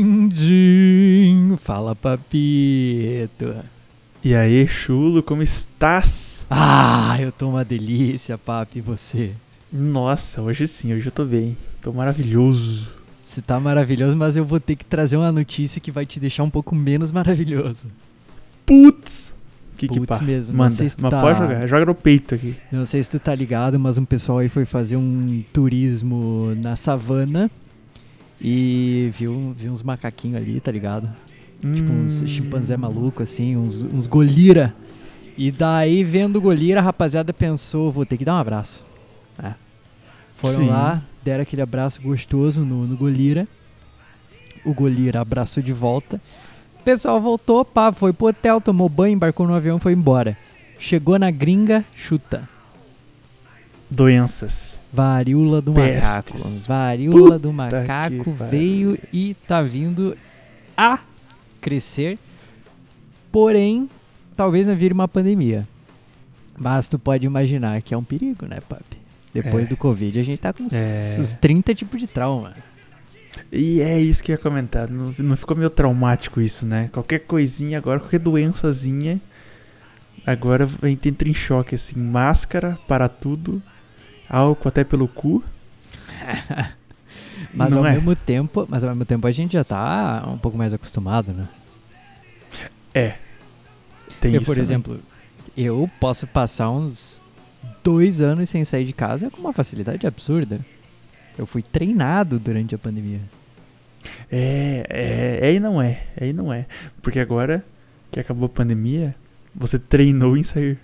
Chiguidim, fala papito. E aí, chulo, como estás? Ah, eu tô uma delícia, papi, e você? Nossa, hoje sim, hoje eu tô bem. Tô maravilhoso. Você tá maravilhoso, mas eu vou ter que trazer uma notícia que vai te deixar um pouco menos maravilhoso. Putz! Que que Putz pá? mesmo, não Manda, sei se tu mas tá- pode jogar, joga no peito aqui. Não sei se tu tá ligado, mas um pessoal aí foi fazer um turismo na savana e viu, viu uns macaquinhos ali, tá ligado? Tipo uns Hum, chimpanzé maluco, assim, uns, uns golira. E daí, vendo o golira, a rapaziada pensou, vou ter que dar um abraço. É. Foram Sim. lá, deram aquele abraço gostoso no, no golira. O golira abraçou de volta. O pessoal voltou, pá, foi pro hotel, tomou banho, embarcou no avião e foi embora. Chegou na gringa, chuta. Doenças. Varíola do macaco. Pestes. Varíola do que macaco veio e tá vindo a crescer. Porém, talvez não vire uma pandemia. Mas tu pode imaginar que é um perigo, né, papi? Depois É. do Covid, a gente tá com uns, É. uns 30 tipos de trauma. E é isso que eu ia comentar. Não, não ficou meio traumático isso, né? Qualquer coisinha agora, qualquer doençazinha. Agora a gente entra em choque, assim. Máscara para tudo. Álcool até pelo cu. Mas Não ao é? mesmo tempo, mas ao mesmo tempo a gente já tá um pouco mais acostumado, né? É. Tem eu, isso. por exemplo, eu posso passar uns dois anos sem sair de casa com uma facilidade absurda. Eu fui treinado durante a pandemia. É, é, é e não é. É e não é. Porque agora que acabou a pandemia, você treinou em sair.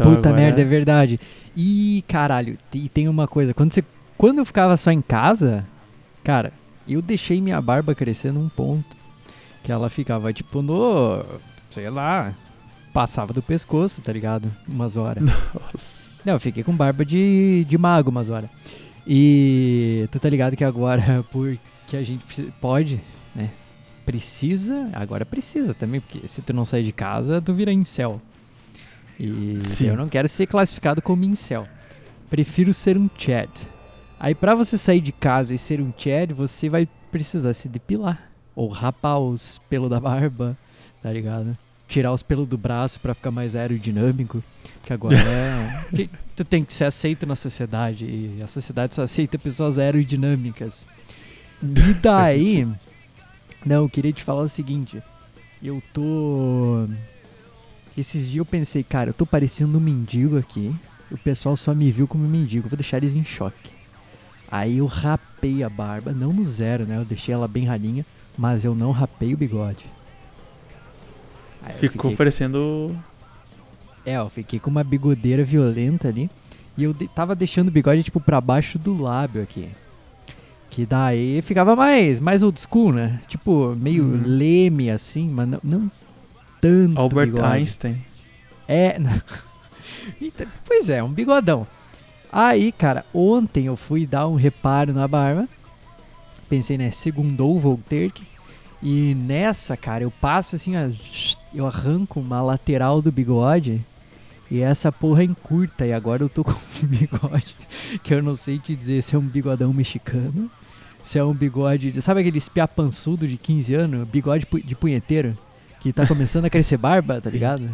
Então Puta agora- merda, é verdade. E caralho, e tem uma coisa, quando você quando eu ficava só em casa, cara, eu deixei minha barba crescer num ponto que ela ficava tipo no, sei lá, passava do pescoço, tá ligado? Umas horas. Nossa. Não, eu fiquei com barba de, de mago umas horas. E tu tá ligado que agora, porque a gente pode, né? Precisa, agora precisa também, porque se tu não sair de casa, tu vira incel. E Sim. eu não quero ser classificado como incel. Prefiro ser um Chad. Aí pra você sair de casa e ser um Chad, você vai precisar se depilar. Ou rapar os pelos da barba, tá ligado? Tirar os pelos do braço pra ficar mais aerodinâmico. Que agora é. que tu tem que ser aceito na sociedade. E a sociedade só aceita pessoas aerodinâmicas. E daí. Não, eu queria te falar o seguinte. Eu tô. Esses dias eu pensei, cara, eu tô parecendo um mendigo aqui. O pessoal só me viu como um mendigo. Vou deixar eles em choque. Aí eu rapei a barba, não no zero, né? Eu deixei ela bem ralinha, mas eu não rapei o bigode. Aí Ficou fiquei parecendo. é, eu fiquei com uma bigodeira violenta ali. E eu de- tava deixando o bigode, tipo, pra baixo do lábio aqui. Que daí ficava mais, mais old school, né? Tipo, meio Uhum. leme assim, mas não, não tanto Albert bigode. Einstein. É. Então, pois é, um bigodão. Aí, cara, ontem eu fui dar um reparo na barba. Pensei, né, segundou, vou ter que. E nessa, cara, eu passo assim, ó, eu arranco uma lateral do bigode. E essa porra encurta. E agora eu tô com um bigode que eu não sei te dizer se é um bigodão mexicano. Se é um bigode. de- Sabe aquele espiar pançudo de 15 anos? Bigode de punheteiro? Que tá começando a crescer barba, tá ligado?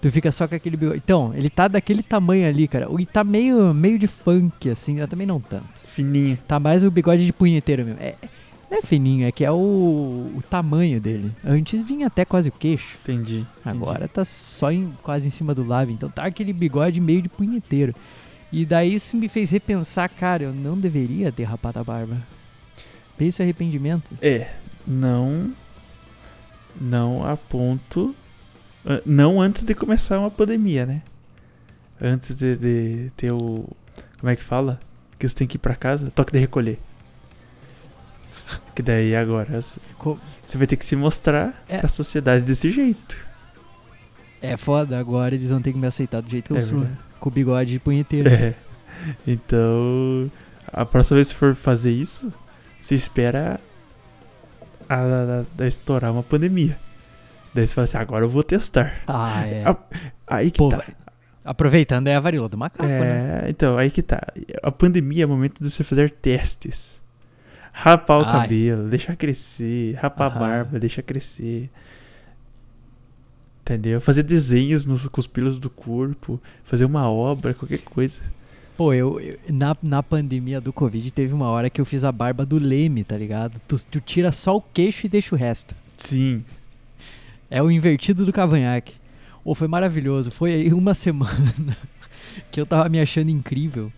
Tu fica só com aquele bigode. Então, ele tá daquele tamanho ali, cara. E tá meio, meio de funk, assim. Também não tanto. Fininho. Tá mais o bigode de punheteiro mesmo. É, não é fininho, é que é o, o tamanho dele. Antes vinha até quase o queixo. Entendi. entendi. Agora tá só em, quase em cima do lábio. Então tá aquele bigode meio de punheteiro. E daí isso me fez repensar, cara, eu não deveria ter rapado a barba. Pensa arrependimento. É. Não. Não a ponto. ah, Não antes de começar uma pandemia, né? Antes de, de ter o. Como é que fala? Que você tem que ir pra casa? Toque de recolher. Que daí agora você vai ter que se mostrar É. pra sociedade desse jeito. É foda, agora eles vão ter que me aceitar do jeito que eu É sou. verdade. Com o bigode de punheteiro. É. Então, a próxima vez que for fazer isso, você espera a, a- a estourar uma pandemia. Daí você fala assim, agora eu vou testar. Ah, é. A- Aí que Pô, tá. vai- aproveitando é a varíola do macaco, né? É, então, aí que tá. A pandemia é o momento de você fazer testes. Rapar o Ai. cabelo, deixar crescer. Rapar a Aham. barba, deixar crescer. Entendeu? Fazer desenhos nos, com os pelos do corpo. Fazer uma obra, qualquer coisa. Pô, eu, eu- na, na pandemia do Covid teve uma hora que eu fiz a barba do Leme, tá ligado? Tu, tu tira só o queixo e deixa o resto. Sim. É o invertido do cavanhaque. Ô, foi maravilhoso. Foi aí uma semana que eu tava me achando incrível.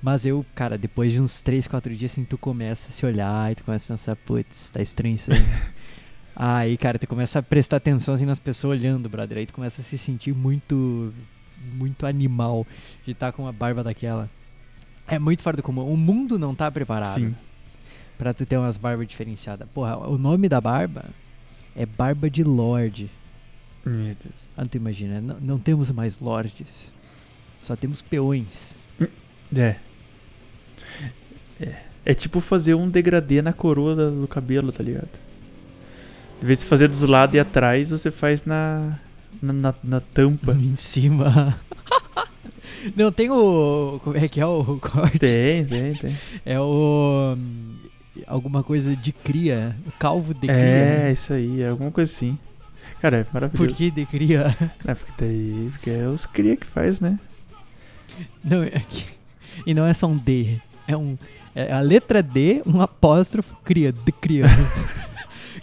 Mas eu, cara, depois de uns 3, 4 dias, assim, tu começa a se olhar e tu começa a pensar, putz, tá estranho isso aí. aí, cara, tu começa a prestar atenção, assim, nas pessoas olhando, brother. Aí tu começa a se sentir muito, muito animal de estar com uma barba daquela. É muito fora do comum. O mundo não tá preparado Sim. pra tu ter umas barbas diferenciadas. Porra, o nome da barba é Barba de Lorde. Meu Deus. Ah, tu imagina, não, não temos mais lordes. Só temos peões. É. É. É tipo fazer um degradê na coroa do cabelo, tá ligado? Em vez de fazer dos lados e atrás, você faz na. Na, na- na tampa. em cima. não tem o. Como é que é o corte? tem, tem, tem. É o. Alguma coisa de cria. O calvo de É, cria. isso aí, é alguma coisa assim. Cara, é maravilhoso. Por que de cria? É, porque daí. Porque é os cria que faz, né? Não, é que- e não é só um D. É um. É a letra D, um apóstrofo, cria, de cria.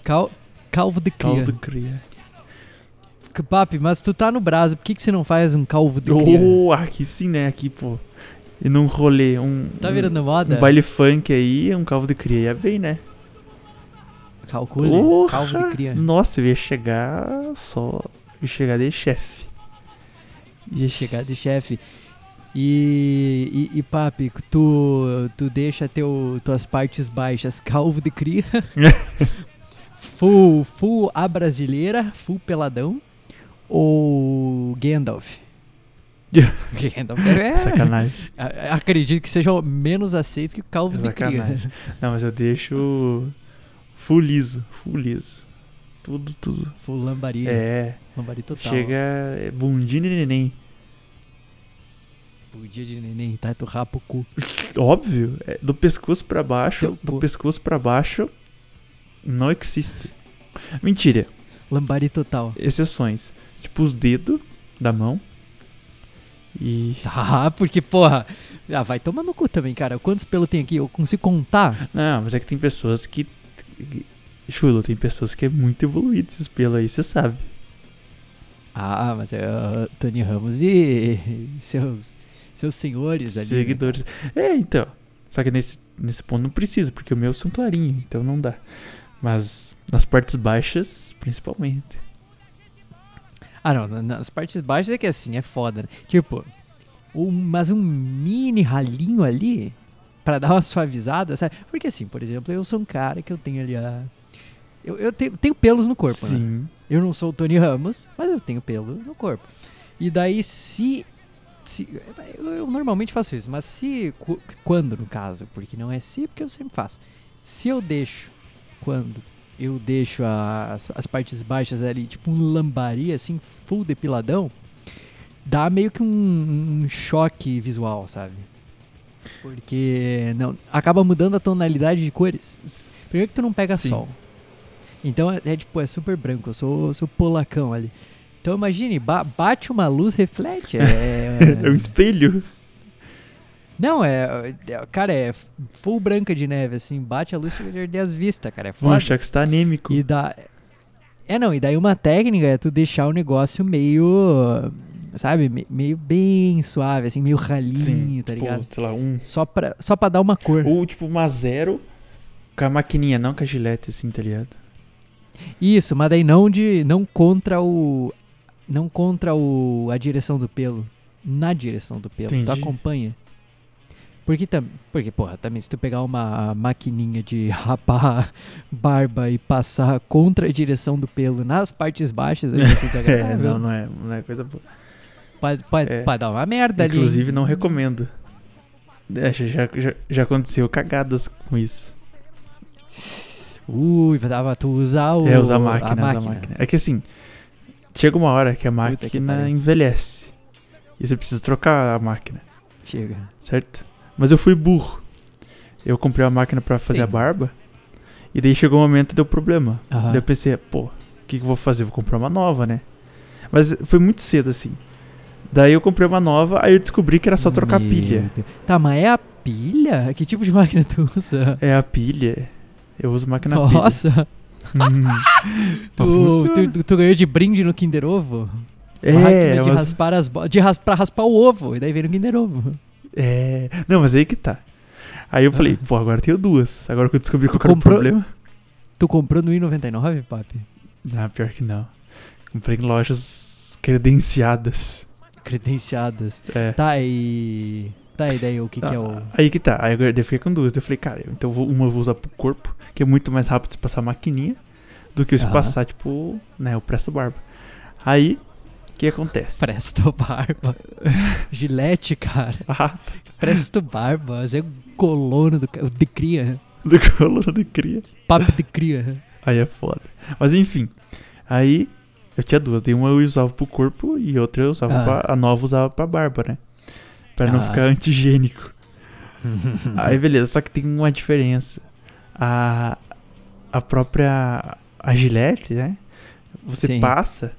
Cal, calvo de cria. Caldo cria. Papi, mas tu tá no Brasil, por que, que você não faz um calvo de cria? Oh, aqui sim, né? Aqui, pô. E num rolê, um. Tá um- virando moda? Um baile funk aí, um calvo de cria ia bem, né? Calcule, calvo de cria. Nossa, eu ia chegar só. Eu ia chegar de chefe. Ia Chegar de chefe. E, e, e, papi, tu, tu deixa teu, tuas partes baixas calvo de cria. full, full a brasileira, full peladão. Ou Gandalf? Gandalf é. Sacanagem. Acredito que seja menos aceito que o calvo de cria. Sacanagem. Não, mas eu deixo. Full liso. Full liso. Tudo, tudo. Full lambari. É. Lambari total. Chega. É bundinho e neném. Dia de neném, tá? Tu rapa o cu. Óbvio. é do pescoço pra baixo. Do pescoço pra baixo. Não existe. Mentira. Lambari total. Exceções. Tipo os dedos da mão. E. Ah, porque, porra. Ah, vai tomar no cu também, cara. Quantos pelos tem aqui? Eu consigo contar? Não, mas é que tem pessoas que. Chulo, tem pessoas que é muito evoluído esses pelos aí, você sabe. Ah, mas é uh, Tony Ramos e seus, seus senhores ali. né, Seguidores. É, então. Só que nesse, nesse ponto não precisa, porque o meu são clarinhos, então não dá. Mas nas partes baixas, principalmente. Ah, não. na- Nas partes baixas é que assim, é foda, né? Tipo, um, mas um mini ralinho ali pra dar uma suavizada, sabe? Porque assim, por exemplo, eu sou um cara que eu tenho ali a. Eu, eu tenho, tenho pelos no corpo, né? Sim. Eu não sou o Tony Ramos, mas eu tenho pelo no corpo. E daí, se. se eu, normalmente faço isso, mas se. Quando, no caso, porque não é se, porque eu sempre faço. Se eu deixo. Quando eu deixo as, as partes baixas ali, tipo um lambari, assim, full depiladão, dá meio que um, um choque visual, sabe? Porque não, acaba mudando a tonalidade de cores. Primeiro que tu não pega Sim. sol. Então é, é tipo, é super branco, eu sou, sou polacão ali. Então imagine, ba- bate uma luz, reflete. É, É um espelho. Não, é, é- Cara, é full branca de neve, assim, bate a luz chega de arder as vistas, cara. É Vão foda. achar que você tá anêmico. E dá. É não, e daí uma técnica é tu deixar o negócio meio. Sabe, me- meio bem suave, assim, meio ralinho, Sim, tá tipo, ligado? sei lá, um. Só pra, só pra dar uma cor. Ou tipo uma zero com a maquininha, não com a gilete, assim, tá ligado? Isso, mas daí não de. não contra o. Não contra o. a direção do pelo. Na direção do pelo. Tu Entendi. acompanha. Porque, tam, porque, porra, também se tu pegar uma maquininha de rapar barba e passar contra a direção do pelo nas partes baixas, aí você tá É, não, não é, não é coisa boa. pode, pode, é. pode dar uma merda ali. Inclusive, não recomendo. É, já, já, já aconteceu cagadas com isso. Ui, dava tu usar o. é, usar a máquina, a usar máquina. a máquina. É que assim, chega uma hora que a que máquina pariu. envelhece. E você precisa trocar a máquina, Chega. certo? Mas eu fui burro. Eu comprei uma máquina pra fazer Sim. a barba. E daí chegou um momento e deu problema. Aham. Daí eu pensei, pô, o que, que eu vou fazer? Vou comprar uma nova, né? Mas foi muito cedo assim. Daí eu comprei uma nova, aí eu descobri que era só trocar Meu pilha. Deus. Tá, mas é a pilha? Que tipo de máquina tu usa? É a pilha. Eu uso máquina pilha. Nossa, Hum. tu, funciona. tu, tu ganhou de brinde no Kinder Ovo? É, máquina de mas- raspar as de ras, pra raspar o ovo, e daí veio no Kinder Ovo. É. Não, mas aí que tá. Aí eu falei, pô, agora tenho duas. Agora que eu descobri qual Tu que era o comprou- problema. Tu comprou no I99, papi? Não, pior que não. Comprei em lojas credenciadas. Credenciadas. É. Tá, e... Tá, e daí o que que é o... Aí que tá. Aí eu fiquei com duas. Daí Eu falei, cara, então eu vou- uma eu vou usar pro corpo, que é muito mais rápido se passar a maquininha, do que se passar, tipo, né, o presto barba. Aí, o que acontece? Presto Barba. Gilete, cara. Ah, Presto Barba. Você é o colono do... de cria. do colo de cria. Papo de cria. Aí é foda. Mas enfim. Aí eu tinha duas. Daí uma eu usava pro corpo e outra eu usava Ah. pra, A nova usava pra barba, né? Pra não Ah. ficar antigênico. Aí beleza, só que tem uma diferença. A, a própria. A gilete, né? Você Sim. passa,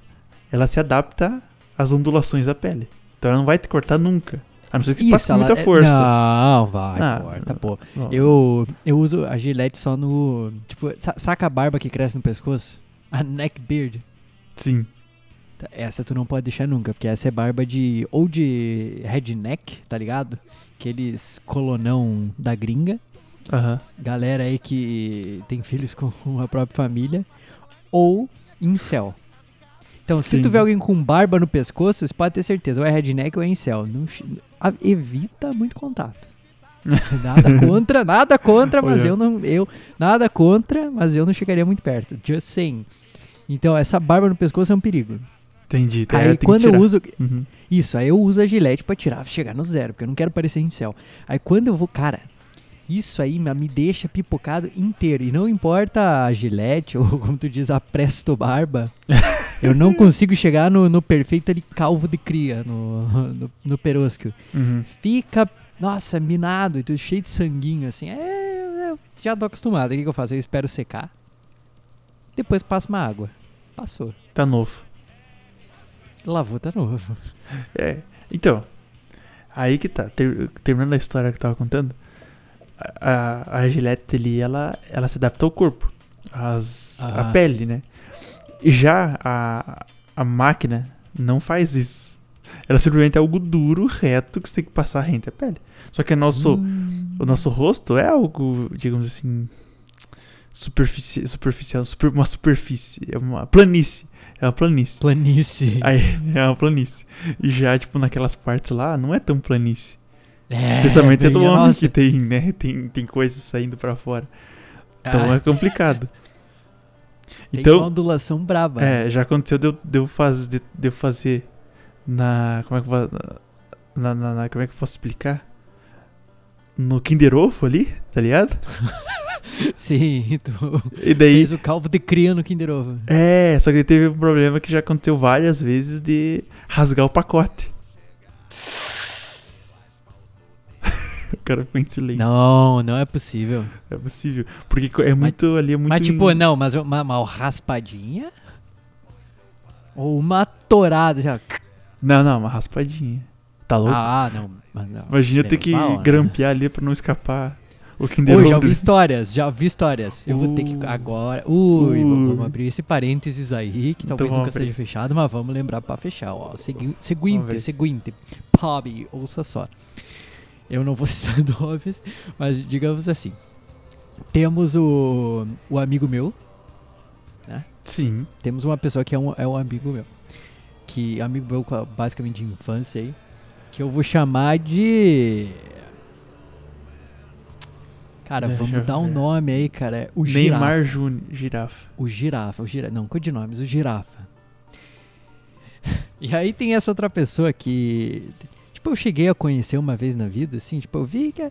ela se adapta às ondulações da pele. Então ela não vai te cortar nunca. A não ser que você passe com muita é- força. Não, vai, Ah, corta, pô. Não. Eu, eu uso a gilete só no. Tipo, sa- saca a barba que cresce no pescoço? A neck beard. Sim. Tá, Essa tu não pode deixar nunca, porque essa é barba de. Ou de redneck, tá ligado? Aqueles colonão da gringa. Aham. Galera aí que tem filhos com a própria família. Ou incel. Então, se tu Entendi. vê alguém com barba no pescoço, você pode ter certeza, ou é redneck ou é incel. Não evita muito contato. Nada contra, nada contra, mas Olha. eu não. Eu, nada contra, mas eu não chegaria muito perto. Just saying. Então, essa barba no pescoço é um perigo. Entendi. Tá, Aí que quando eu uso. Uhum. Isso, aí eu uso a gilete pra tirar, chegar no zero, porque eu não quero parecer incel. Aí quando eu vou, cara, isso aí me deixa pipocado inteiro. E não importa a gilete, ou como tu diz, a presto barba, eu não consigo chegar no, no perfeito ali calvo de cria, no, no, no perosco. Uhum. Fica, nossa, minado, e tudo cheio de sanguinho, assim. É, eu já tô acostumado. O que, que eu faço? Eu espero secar, depois passo uma água. Passou. Tá novo. Lavou, tá novo. É. Então, aí que tá. Ter- terminando a história que eu tava contando, a, a, gilete ali, ela, ela se adapta ao corpo, as, a Ah. pele, né? Já a, a máquina não faz isso. Ela simplesmente é algo duro, reto, que você tem que passar rente à pele. Só que o nosso, Hum. o nosso rosto é algo, digamos assim, superfici superficial, super- uma superfície, é uma planície. É uma planície. Planície. Aí é uma planície. Já, tipo, naquelas partes lá, não é tão planície. É, Especialmente é do homem nossa. que tem, né? Tem, tem coisas saindo pra fora. Então Ah, é complicado. tem uma Então, ondulação braba. é, já aconteceu de eu, de eu faz, de, de eu fazer na. Como é que eu. Na, na- na- como é que posso explicar? No Kinder Ovo ali, tá ligado? Sim, tu E daí. fez o calvo de cria no Kinder Ovo. É, só que teve um problema que já aconteceu várias vezes de rasgar o pacote. o cara ficou em silêncio. Não, não é possível. É possível. Porque é muito ali, é muito. Mas tipo, não, mas uma, uma raspadinha? Ou uma torada já. Não, não, uma raspadinha. Tá louco? Ah, não. Mas não Imagina eu ter que mal, né? grampear ali pra não escapar o Kinder Oi, Ovo. já ouvi histórias, já ouvi histórias. Eu vou ter que Uh. agora. Ui, Uh. vamos abrir esse parênteses aí, que Então talvez vamos nunca abrir. seja fechado, mas vamos lembrar pra fechar. Ó, seguinte, ver. seguinte. Pob, ouça só. Eu não vou citar nomes, mas digamos assim. Temos o, o amigo meu, Sim. temos uma pessoa que é um, é um amigo meu. Que amigo meu basicamente de infância aí. Que eu vou chamar de. Cara, Deixa vamos dar um nome aí, cara. É o girafa. Neymar Júnior, girafa. O girafa, o girafa. Não, codinomes, o girafa. E aí tem essa outra pessoa que. Tipo, eu cheguei a conhecer uma vez na vida, assim, tipo, eu vi que. é-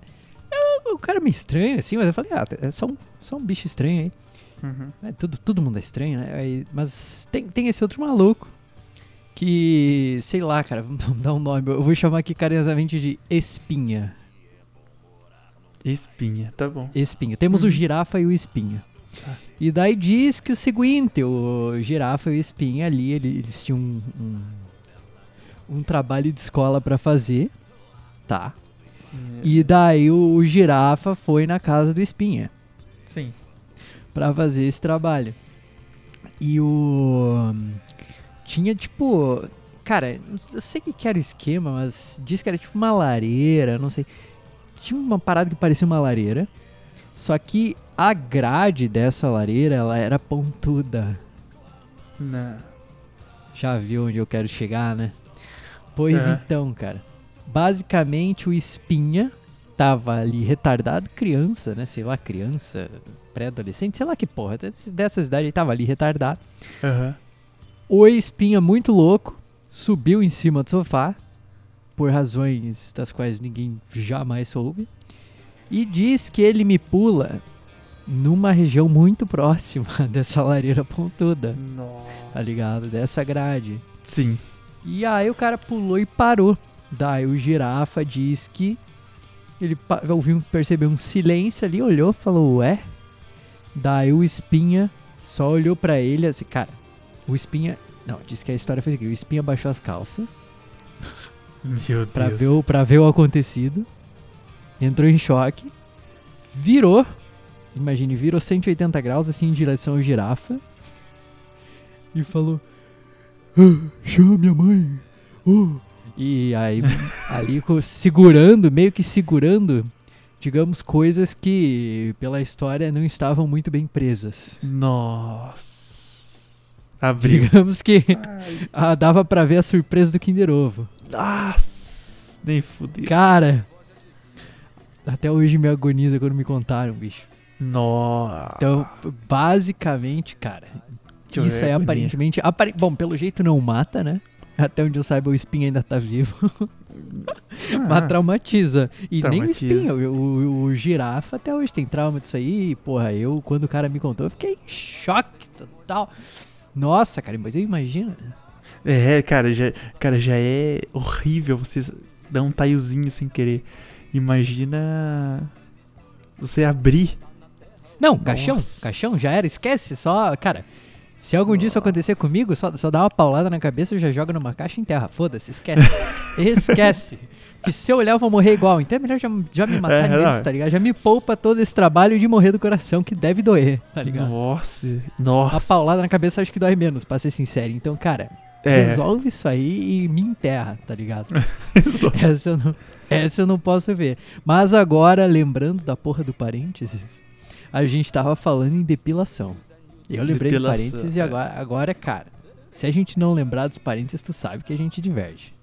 o cara é meio estranho, assim, mas eu falei, ah, é só um, só um bicho estranho aí. Uhum. É, tudo, todo mundo é estranho, né? Aí- mas tem, tem esse outro maluco que, sei lá, cara, vamos dar um nome. Eu vou chamar aqui carinhosamente de Espinha. Espinha, tá bom. Espinha. Temos o Uhum. girafa e o espinha. Tá. E daí diz que o seguinte, o girafa e o espinha ali, ele- eles tinham um, um, um trabalho de escola pra fazer, tá? E daí o, o girafa foi na casa do espinha Sim. pra fazer esse trabalho. E o tinha tipo, cara, eu sei que que era o esquema, mas diz que era tipo uma lareira, não sei. Tinha uma parada que parecia uma lareira. Só que a grade dessa lareira, ela era pontuda. Não. Já viu onde eu quero chegar, né? Pois então, cara. Basicamente o espinha tava ali retardado, criança, né? Sei lá, criança, pré-adolescente, sei lá que porra. Dessas idades ele tava ali retardado. Aham. O espinha muito louco subiu em cima do sofá por razões das quais ninguém jamais soube e diz que ele me pula numa região muito próxima dessa lareira pontuda, Nossa. tá ligado? Dessa grade. Sim. E aí o cara pulou e parou. Daí o girafa diz que ele ouviu, percebeu um silêncio ali, olhou, falou, ué? Daí o espinha só olhou pra ele assim, cara, o espinha. Não, disse que a história foi assim: o espinha baixou as calças Meu pra Deus. ver, o, pra ver o acontecido, entrou em choque, virou, imagine, virou 180 graus assim em direção ao girafa e falou: "Ah, Chama minha mãe. oh." E aí, ali segurando, meio que segurando, digamos, coisas que pela história não estavam muito bem presas. Nossa. Abriu. Digamos que ah, dava pra ver a surpresa do Kinder Ovo. Nossa. Nem fudeu. Cara, até hoje me agoniza quando me contaram, bicho. Nossa. Então, basicamente, cara, isso aí agonia. aparentemente. apare- Bom, pelo jeito não mata, né? Até onde eu saiba, o espinho ainda tá vivo. Ah, Mas traumatiza. E nem o Traumatiza. espinho, o, o- o girafa até hoje tem trauma disso aí. E, porra, eu, quando o cara me contou, eu fiquei em choque total. Nossa, cara, mas imagina. É, cara, já, cara, já é horrível você dar um taiozinho sem querer. Imagina você abrir. Não, caixão, Nossa. caixão, já era, esquece, só, cara. Se algum dia isso acontecer comigo, só, só dá uma paulada na cabeça e já joga numa caixa em terra. Foda-se, esquece. esquece. Que se eu olhar eu vou morrer igual. Então é melhor já, já me matar É, antes, não. tá ligado? Já me poupa todo esse trabalho de morrer do coração, que deve doer, tá ligado? Nossa. Nossa. Uma paulada na cabeça acho que dói menos, pra ser sincero. Então, cara, É. resolve isso aí e me enterra, tá ligado? essa, eu não, essa eu não posso ver. Mas agora, lembrando da porra do parênteses, a gente tava falando em depilação. Eu lembrei do Depilação, parênteses e é. agora, agora, cara, se a gente não lembrar dos parênteses, tu sabe que a gente diverge.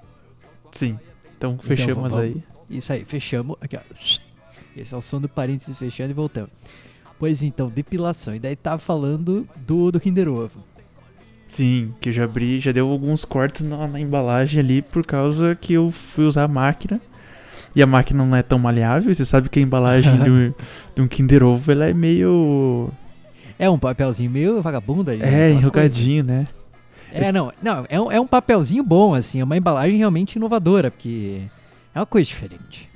Sim. Então fechamos vamos- aí. Isso aí, fechamos. Aqui, ó. Esse é o som do parênteses fechando e voltando. Pois então, depilação. E daí tava falando do, do Kinder Ovo. Sim, que eu já abri, já deu alguns cortes na, na embalagem ali por causa que eu fui usar a máquina. E a máquina não é tão maleável. e Você sabe que a embalagem de, um, de um Kinder Ovo ela é meio. É um papelzinho meio vagabundo ali. né? É, coisa. enrugadinho, né? É, não, não é, um, é um papelzinho bom, assim, é uma embalagem realmente inovadora, porque é uma coisa diferente.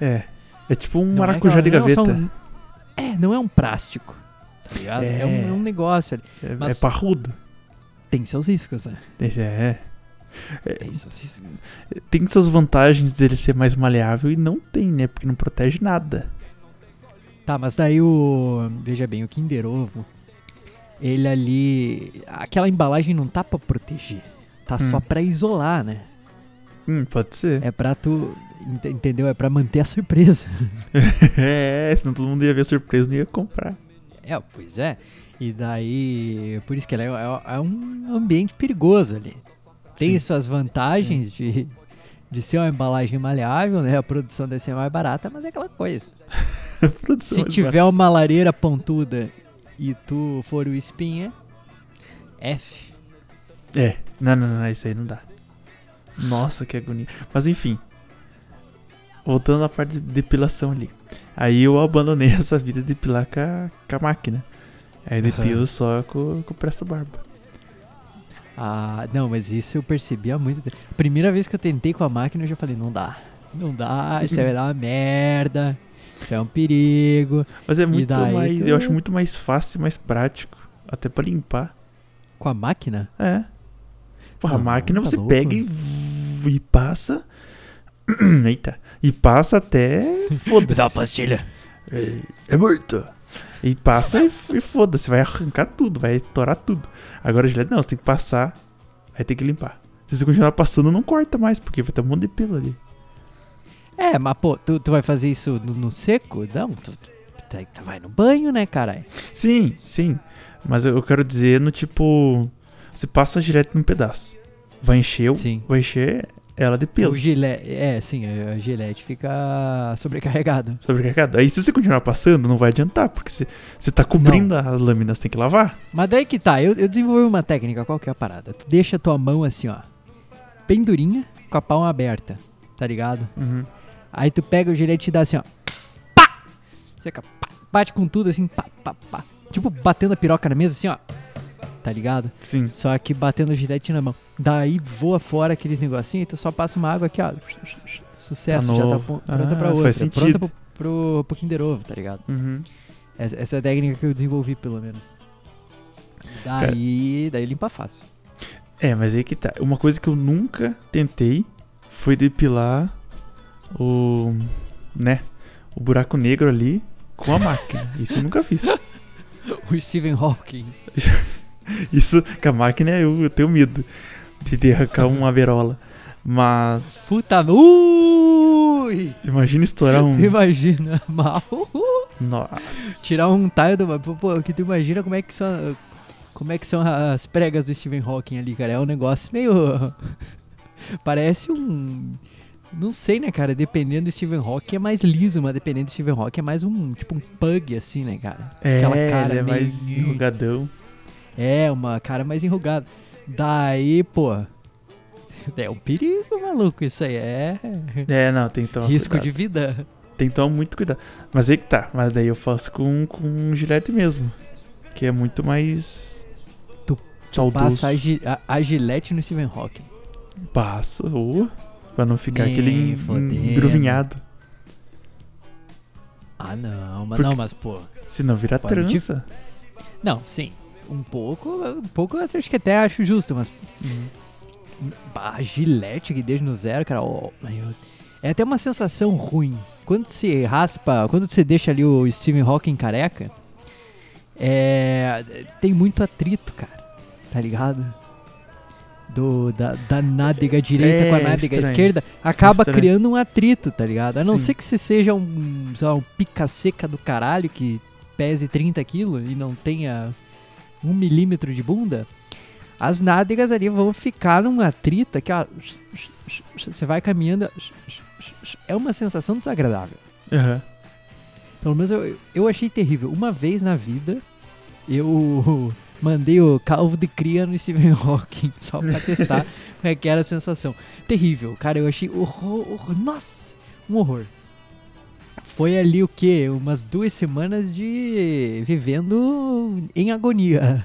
É. É tipo um Não é maracujá de não é só gaveta. um- é, não é um plástico, tá ligado? É, um, É. é um negócio ali. É, mas- é parrudo. Tem seus riscos, né? É. Tem seus riscos. Tem suas vantagens dele ser mais maleável e não tem, né? Porque não protege nada. Tá, mas daí o. Veja bem, o Kinder Ovo, ele ali. Aquela embalagem não tá pra proteger. Tá só Hum. pra isolar, né? Hum, pode ser. É pra tu. ent- Entendeu? É pra manter a surpresa. É, senão todo mundo ia ver a surpresa e não ia comprar. É, pois é. E daí, por isso que é, é- é um ambiente perigoso ali. Tem Sim. suas vantagens de, de ser uma embalagem maleável, né? A produção deve ser mais barata, mas é aquela coisa. Produção Se tiver uma lareira pontuda e tu for o espinha, F. É, não, não, não, isso aí não dá. Nossa, que agonia. Mas enfim. Voltando à parte de depilação ali. Aí eu abandonei essa vida de depilar com a, com a máquina. Aí depilo só com, com o presto barba. Ah, não, mas isso eu percebi há muito tempo. Primeira vez que eu tentei com a máquina, eu já falei, não dá. Não dá, isso aí vai dar uma merda. Isso é um perigo. Mas é muito mais. tu- Eu acho muito mais fácil e mais prático. Até pra limpar. Com a máquina? É. Porra, a Não, máquina tá você louco. pega e, e passa. Eita. E passa até. Foda-se. pastilha. É, é muito. E passa e, e foda-se. Vai arrancar tudo, vai torar tudo. Agora, Gillette, não, você tem que passar. Aí tem que limpar. Se você continuar passando, não corta mais, porque vai ter um monte de pelo ali. É, mas pô, tu, tu vai fazer isso no, no seco? Não, tu, tu, tu- tu vai no banho, né, caralho? Sim, sim. Mas eu quero dizer no tipo. Você passa direto num pedaço. Vai encher, Sim. vai encher ela de pelo. O gilete, é, sim, a gilete fica sobrecarregada. Sobrecarregado. Aí se você continuar passando, não vai adiantar, porque você, você tá cobrindo as lâminas, tem que lavar. Mas daí que tá, eu, eu desenvolvi uma técnica, qual que é a parada? Tu deixa a tua mão assim, ó, bem durinha, com a palma aberta, tá ligado? Uhum. Aí tu pega o gilete e dá assim, ó, pá! Você fica, pá, bate com tudo assim, pá, pá, pá. Tipo, batendo a piroca na mesa assim, ó, tá ligado? Sim. Só que batendo o gilete na mão. Daí voa fora aqueles negocinhos e tu só passa uma água aqui, ó. Sucesso, Tá já tá pronta Ah, pra faz outra. sentido. Pronta pro, pro, pro Kinder Ovo, tá ligado? Uhum. Essa, essa é a técnica que eu desenvolvi, pelo menos. Daí, daí limpa fácil. É, mas aí que tá. Uma coisa que eu nunca tentei foi depilar o. né? O buraco negro ali com a máquina. Isso eu nunca fiz. O Stephen Hawking. Isso, com a máquina eu, eu tenho medo de, de arrancar uma averola. Mas. Puta. Ui! Imagina estourar um. Imagina mal. Nossa. Tirar um tile do. Pô, que tu imagina como é que são. Como é que são as pregas do Stephen Hawking ali, cara? É um negócio meio. Parece um. Não sei, né, cara? Dependendo do Stephen Hawking é mais liso, mas dependendo do Stephen Hawking é mais um. Tipo um pug, assim, né, cara? É, Aquela cara ele é meio- mais enrugadão. É, uma cara mais enrugada. Daí, pô. É um perigo, maluco. Isso aí é. É, não, tem que tomar risco cuidado. de vida. Tem que tomar muito cuidado. Mas aí que tá. Mas daí eu faço com, com gilete mesmo. Que é muito mais. Tu saudoso. Passa a, a, a gilete no Stephen Hawking. Passo. ô, pra não ficar Nem aquele en- fodendo. engruvinhado. Ah, não, mas Porque- não, mas pô. Senão vira trança. Não, sim. Um pouco, um pouco eu acho que até acho justo, mas. Bah, gilete que desde no zero, cara. meu, é até uma sensação ruim. Quando você raspa, quando você deixa ali o Stephen Hawking careca, é. Tem muito atrito, cara. Tá ligado? Do, da, da nádega direita É, com a nádega estranho. esquerda, acaba estranho. criando um atrito, tá ligado? A não Sim. ser que você seja um, sei lá, um pica seca do caralho que pese 30 quilos e não tenha um milímetro de bunda, as nádegas ali vão ficar num atrito que, ó, você vai caminhando, é uma sensação desagradável. Aham. Pelo menos eu, eu achei terrível. Uma vez na vida, eu mandei o calvo de cria no Stephen Hawking só pra testar como é que era a sensação. Terrível, cara, eu achei horror, horror nossa, um horror. Foi ali o que? Umas duas semanas de vivendo em agonia.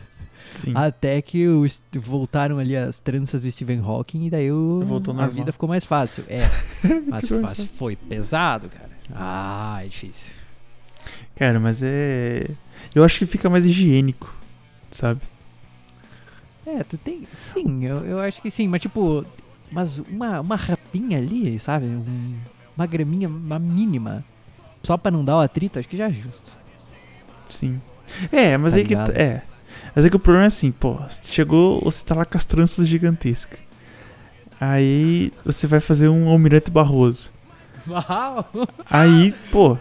Sim. Até que voltaram ali as tranças do Stephen Hawking e daí o, a vida ficou mais fácil. É, mas fácil. foi pesado, cara. Ah, é difícil. Cara, mas é. Eu acho que fica mais higiênico, sabe? É, tu tem. Sim, eu, eu acho que sim, mas tipo. Mas uma, uma rapinha ali, sabe? Um- uma graminha, uma mínima. Só pra não dar o atrito, acho que já é justo. Sim. É, mas Tá aí que. ligado? É. Mas é que o problema é assim, pô, você chegou, você tá lá com as tranças gigantescas. Aí você vai fazer um almirante barroso. Uau! Aí, pô,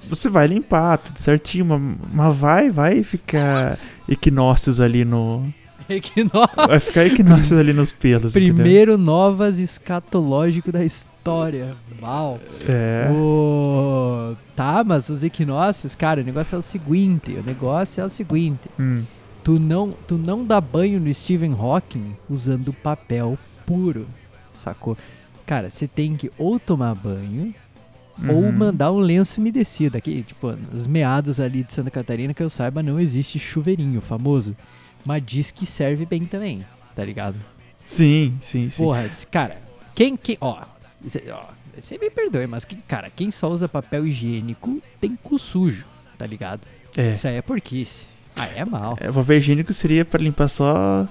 você vai limpar tudo certinho, mas, vai, vai ficar equinócios ali no. nó- Vai ficar equinócios ali nos pelos. entendeu? Primeiro novas escatológico da história. Uau! É. O- Tá, mas os equinócios, cara, o negócio é o seguinte: o negócio é o seguinte. Hum. Tu não, tu não dá banho no Stephen Hawking usando papel puro, sacou? Cara, você tem que ou tomar banho ou Uhum. mandar um lenço umedecido. Aqui, tipo, nos meados ali de Santa Catarina, que eu saiba, não existe chuveirinho famoso. Mas diz que serve bem também, tá ligado? Sim, sim, sim. Porra, cara, quem que. Ó, cê- ó, você me perdoe, mas, que, cara, quem só usa papel higiênico tem cu sujo, tá ligado? É. Isso aí é porquice. Aí é mal. É, o papel higiênico seria pra limpar só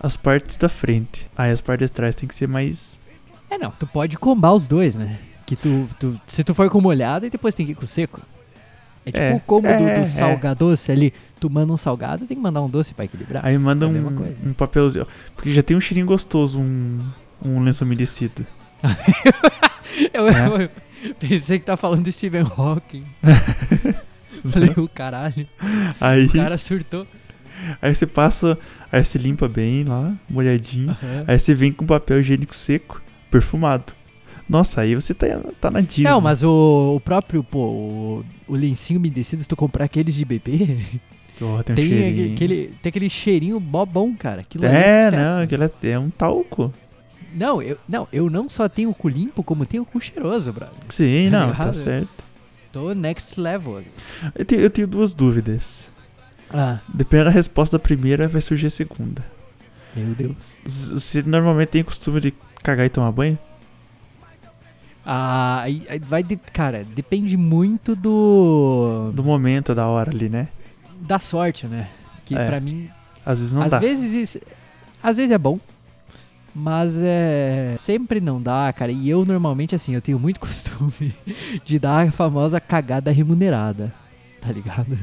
as partes da frente. Aí as partes de trás tem que ser mais. É, não, tu pode combar os dois, né? Que tu, tu- se tu for com molhado e depois tem que ir com seco. É tipo É, o combo do, é, é. do salgadoce ali. Tu manda um salgado, tem que mandar um doce pra equilibrar. Aí manda é um, um papelzinho. Porque já tem um cheirinho gostoso, um, um lenço umedecido. eu, É. eu pensei que tá falando de Stephen Hawking. Falei, o caralho. Aí, O cara surtou. aí você passa, aí você limpa bem lá, molhadinho. Aham. Aí você vem com papel higiênico seco, perfumado. Nossa, aí você tá, tá na Disney. Não, mas o, o próprio, pô, o, o lencinho umedecido, se tu comprar aqueles de bebê, Oh, tem um tem, aquele, tem aquele cheirinho mó bom, cara. Aquilo É, sucesso. não, aquele é, é um talco. Não, eu, não, eu não só tenho o cu limpo, como tenho o cu cheiroso, brother. Sim, Tá não, tá certo. Tô next level. Eu tenho, eu tenho duas dúvidas. Ah, Dependendo da resposta da primeira, vai surgir a segunda. meu Deus. Você normalmente tem costume de cagar e tomar banho? Ah, vai, de, cara, depende muito do... Do momento, da hora ali, né? da sorte, né? Que É, pra mim, Às vezes não às dá. vezes isso, às vezes é bom, mas é sempre não dá, cara. E eu normalmente assim, eu tenho muito costume de dar a famosa cagada remunerada, tá ligado?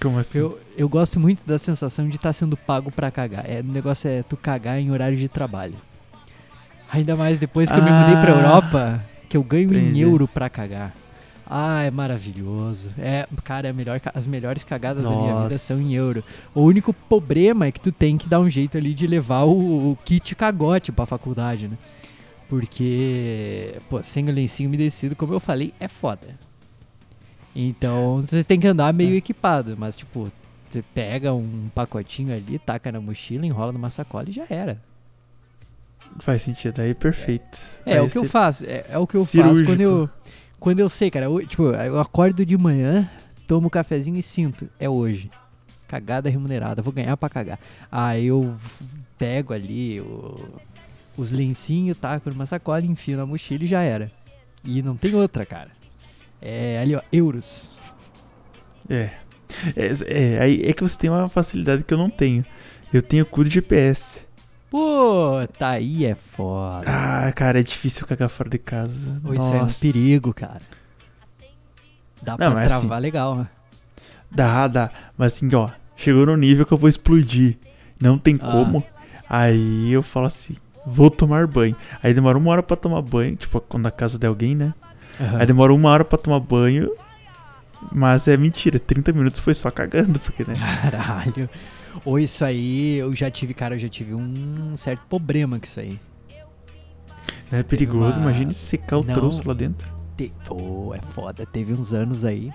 Como assim? Eu, eu gosto muito da sensação de estar sendo pago pra cagar. É, o negócio é tu cagar em horário de trabalho. Ainda mais depois que eu me mudei pra Ah, Europa, que eu ganho em entendi. euro pra cagar. Ah, é maravilhoso. É, cara, é melhor, as melhores cagadas da minha vida Nossa. são em euro. O único problema é que tu tem que dar um jeito ali de levar o, o kit cagote pra faculdade, né? Porque, pô, sem o lencinho umedecido, como eu falei, é foda. Então, você tem que andar meio É. equipado, mas tipo, você pega um pacotinho ali, taca na mochila, enrola numa sacola e já era. Faz sentido, aí perfeito. É, Aí o que eu faço, é, é o que eu faço Cirúrgico. quando eu quando eu sei, cara, eu, tipo, eu acordo de manhã, tomo um cafezinho e sinto, é hoje. Cagada remunerada, vou ganhar pra cagar. Aí eu pego ali os lencinhos, taco numa sacola, enfio na mochila e já era. E não tem outra, cara. É ali, ó, euros. É. É, é, aí é que você tem uma facilidade que eu não tenho. Eu tenho cu de GPS. Pô, tá aí é foda. Ah, cara, é difícil cagar fora de casa. Pô, isso é um Nossa. perigo, cara. Dá Não, pra assim- travar legal, né? Dá, dá. Mas assim, ó, chegou no nível que eu vou explodir. Não tem Ah. como. Aí eu falo assim, vou tomar banho. Aí demora uma hora pra tomar banho, tipo, quando a casa de alguém, né? Aham. Aí demora uma hora pra tomar banho. Mas é mentira, 30 minutos foi só cagando, porque, né? Caralho. Ou isso aí, eu já tive, cara, eu já tive um certo problema com isso aí. É perigoso, uma- imagine se secar o Não. troço lá dentro. Te... Pô, é foda. Teve uns anos aí,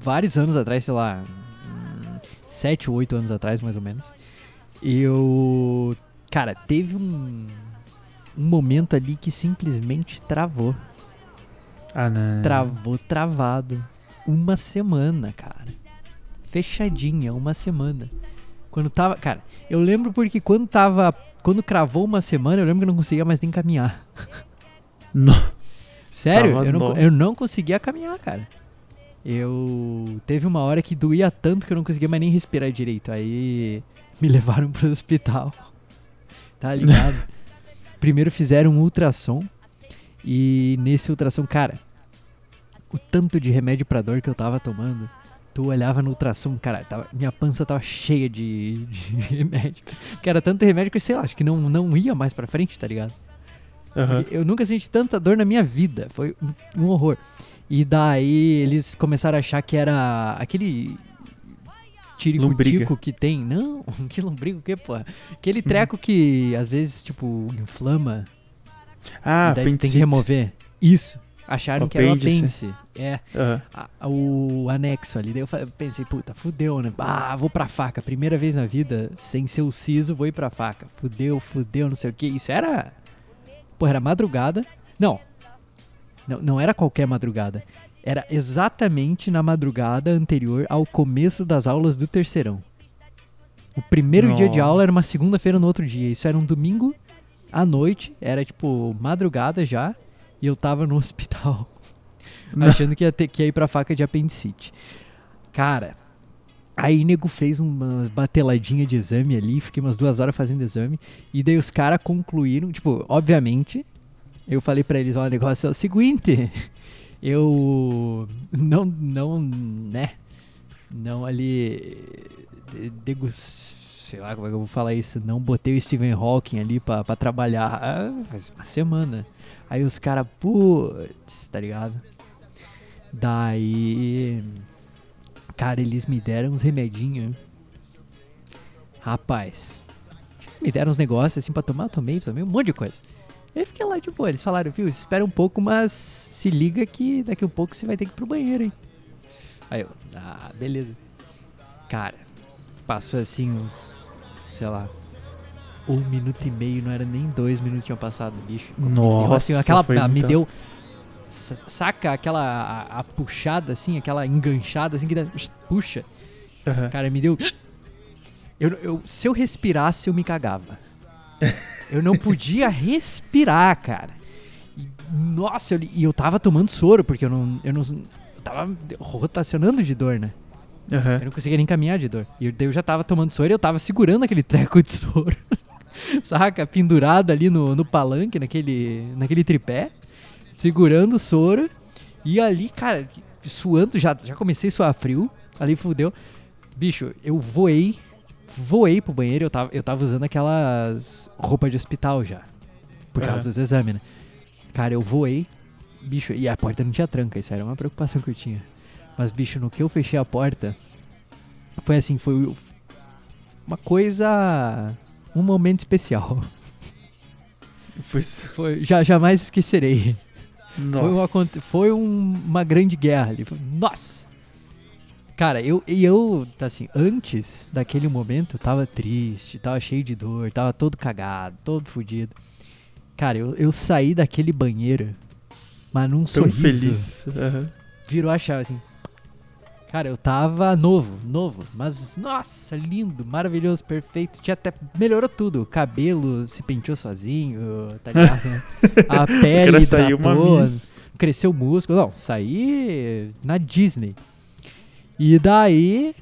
vários anos atrás, sei lá, sete ou oito anos atrás, mais ou menos. Eu. Cara, teve um. Um momento ali que simplesmente travou. Ah, não. Travou travado. Uma semana, cara. Fechadinha, uma semana. Quando tava. Cara, eu lembro porque quando tava. Quando cravou uma semana, eu lembro que eu não conseguia mais nem caminhar. Nossa. Sério, eu não, nossa. eu não conseguia caminhar, cara. Eu. Teve uma hora que doía tanto que eu não conseguia mais nem respirar direito. Aí me levaram pro hospital. Tá ligado? Primeiro fizeram um ultrassom. E nesse ultrassom, cara, o tanto de remédio pra dor que eu tava tomando. Tu olhava no ultrassom, cara, tava, minha pança tava cheia de, de remédio. Que era tanto remédio que, sei lá, acho que não, não ia mais pra frente, tá ligado? Porque Eu nunca senti tanta dor na minha vida. Foi um- horror. E daí eles começaram a achar que era aquele tiricutico que tem. Não, que lombrigo que, pô? Aquele treco que às vezes, tipo, inflama. Ah, e daí tem que remover. Isso. Acharam que era o Apêndice. É, Aham. a- o anexo ali. Daí eu pensei, puta, fudeu, né? Ah, vou pra faca. Primeira vez na vida, sem ser o siso, vou ir pra faca. Fudeu, fudeu, não sei o que. Isso era. Porra, era madrugada. Não. Não, não era qualquer madrugada. Era exatamente na madrugada anterior ao começo das aulas do terceirão. O primeiro dia de Nossa. aula era uma segunda-feira no outro dia. Isso era um domingo à noite. Era tipo madrugada já. E eu tava no hospital, achando que ia, ter, que ia ir pra faca de apendicite. Cara, aí nego fez uma bateladinha de exame ali, fiquei umas duas horas fazendo exame, e daí os caras concluíram, tipo, obviamente, eu falei pra eles, ó, o negócio é o seguinte, eu não, não, né, não ali, de- degus, sei lá como é que eu vou falar isso, não botei o Stephen Hawking ali pra, pra trabalhar, ah, faz uma semana. Aí os caras, putz, tá ligado? Daí, cara, eles me deram uns remedinhos. Rapaz, me deram uns negócios assim pra tomar, eu tomei, tomei um monte de coisa. Eu fiquei lá de boa, eles falaram, viu, espera um pouco, mas se liga que daqui a pouco você vai ter que ir pro banheiro, hein? Aí eu, ah, beleza. Cara, passou assim uns, sei lá, um minuto e meio, não era nem dois minutos tinham passado, bicho. Deu, Nossa, assim, aquela, me muita- deu, sa- saca aquela, a, a puxada assim, aquela enganchada assim que dá, puxa. Aham. Cara, me deu. Eu, eu, se eu respirasse, eu me cagava. Eu não podia respirar, cara. E, nossa, eu, e eu tava tomando soro, porque eu não. Eu não eu tava rotacionando de dor, né? Aham. Eu não conseguia nem caminhar de dor. E eu já tava tomando soro e eu tava segurando aquele treco de soro. Saca? Pendurado ali no, no palanque, naquele, naquele tripé. Segurando o soro. E ali, cara, suando, já, já comecei a suar frio. Ali fudeu. Bicho, eu voei. Voei pro banheiro. Eu tava, eu tava usando aquelas roupas de hospital já. Por causa Aham. dos exames, né? Cara, eu voei. Bicho, e a porta não tinha tranca. Isso era uma preocupação que eu tinha. Mas, bicho, no que eu fechei a porta, foi assim, foi uma coisa. Um momento especial. Foi. Foi, já, jamais esquecerei. Nossa. Foi, uma, foi um- uma grande guerra ali. Nossa! Cara, eu, e eu, assim, antes daquele momento, tava triste, tava cheio de dor, tava todo cagado, todo fudido. Cara, eu, eu saí daquele banheiro, mas num Tão sorriso. feliz. Aham. virou a chave assim. Cara, eu tava novo, novo, mas nossa, lindo, maravilhoso, perfeito. Tinha até melhorou tudo. O cabelo se penteou sozinho, tá ligado? A pele hidratou, cresceu o músculo. Não, saí na Disney. E daí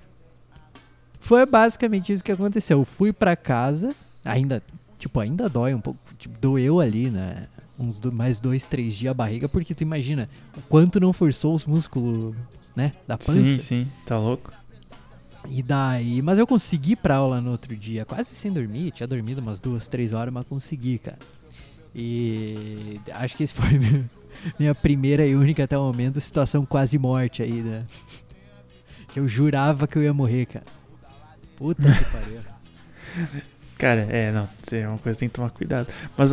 foi basicamente isso que aconteceu. Eu fui pra casa, ainda, tipo, ainda dói um pouco, tipo, doeu ali, né? Uns do- mais dois, três dias a barriga, porque tu imagina o quanto não forçou os músculos, né? Da pança. Sim, sim. Tá louco? E daí, mas eu consegui pra aula no outro dia, quase sem dormir, tinha dormido umas duas, três horas, mas consegui, cara. E acho que esse foi meu- minha primeira e única até o momento situação quase morte aí, né? Que eu jurava que eu ia morrer, cara. Puta que pariu. Cara, é, não. É uma coisa que tem que tomar cuidado. Mas.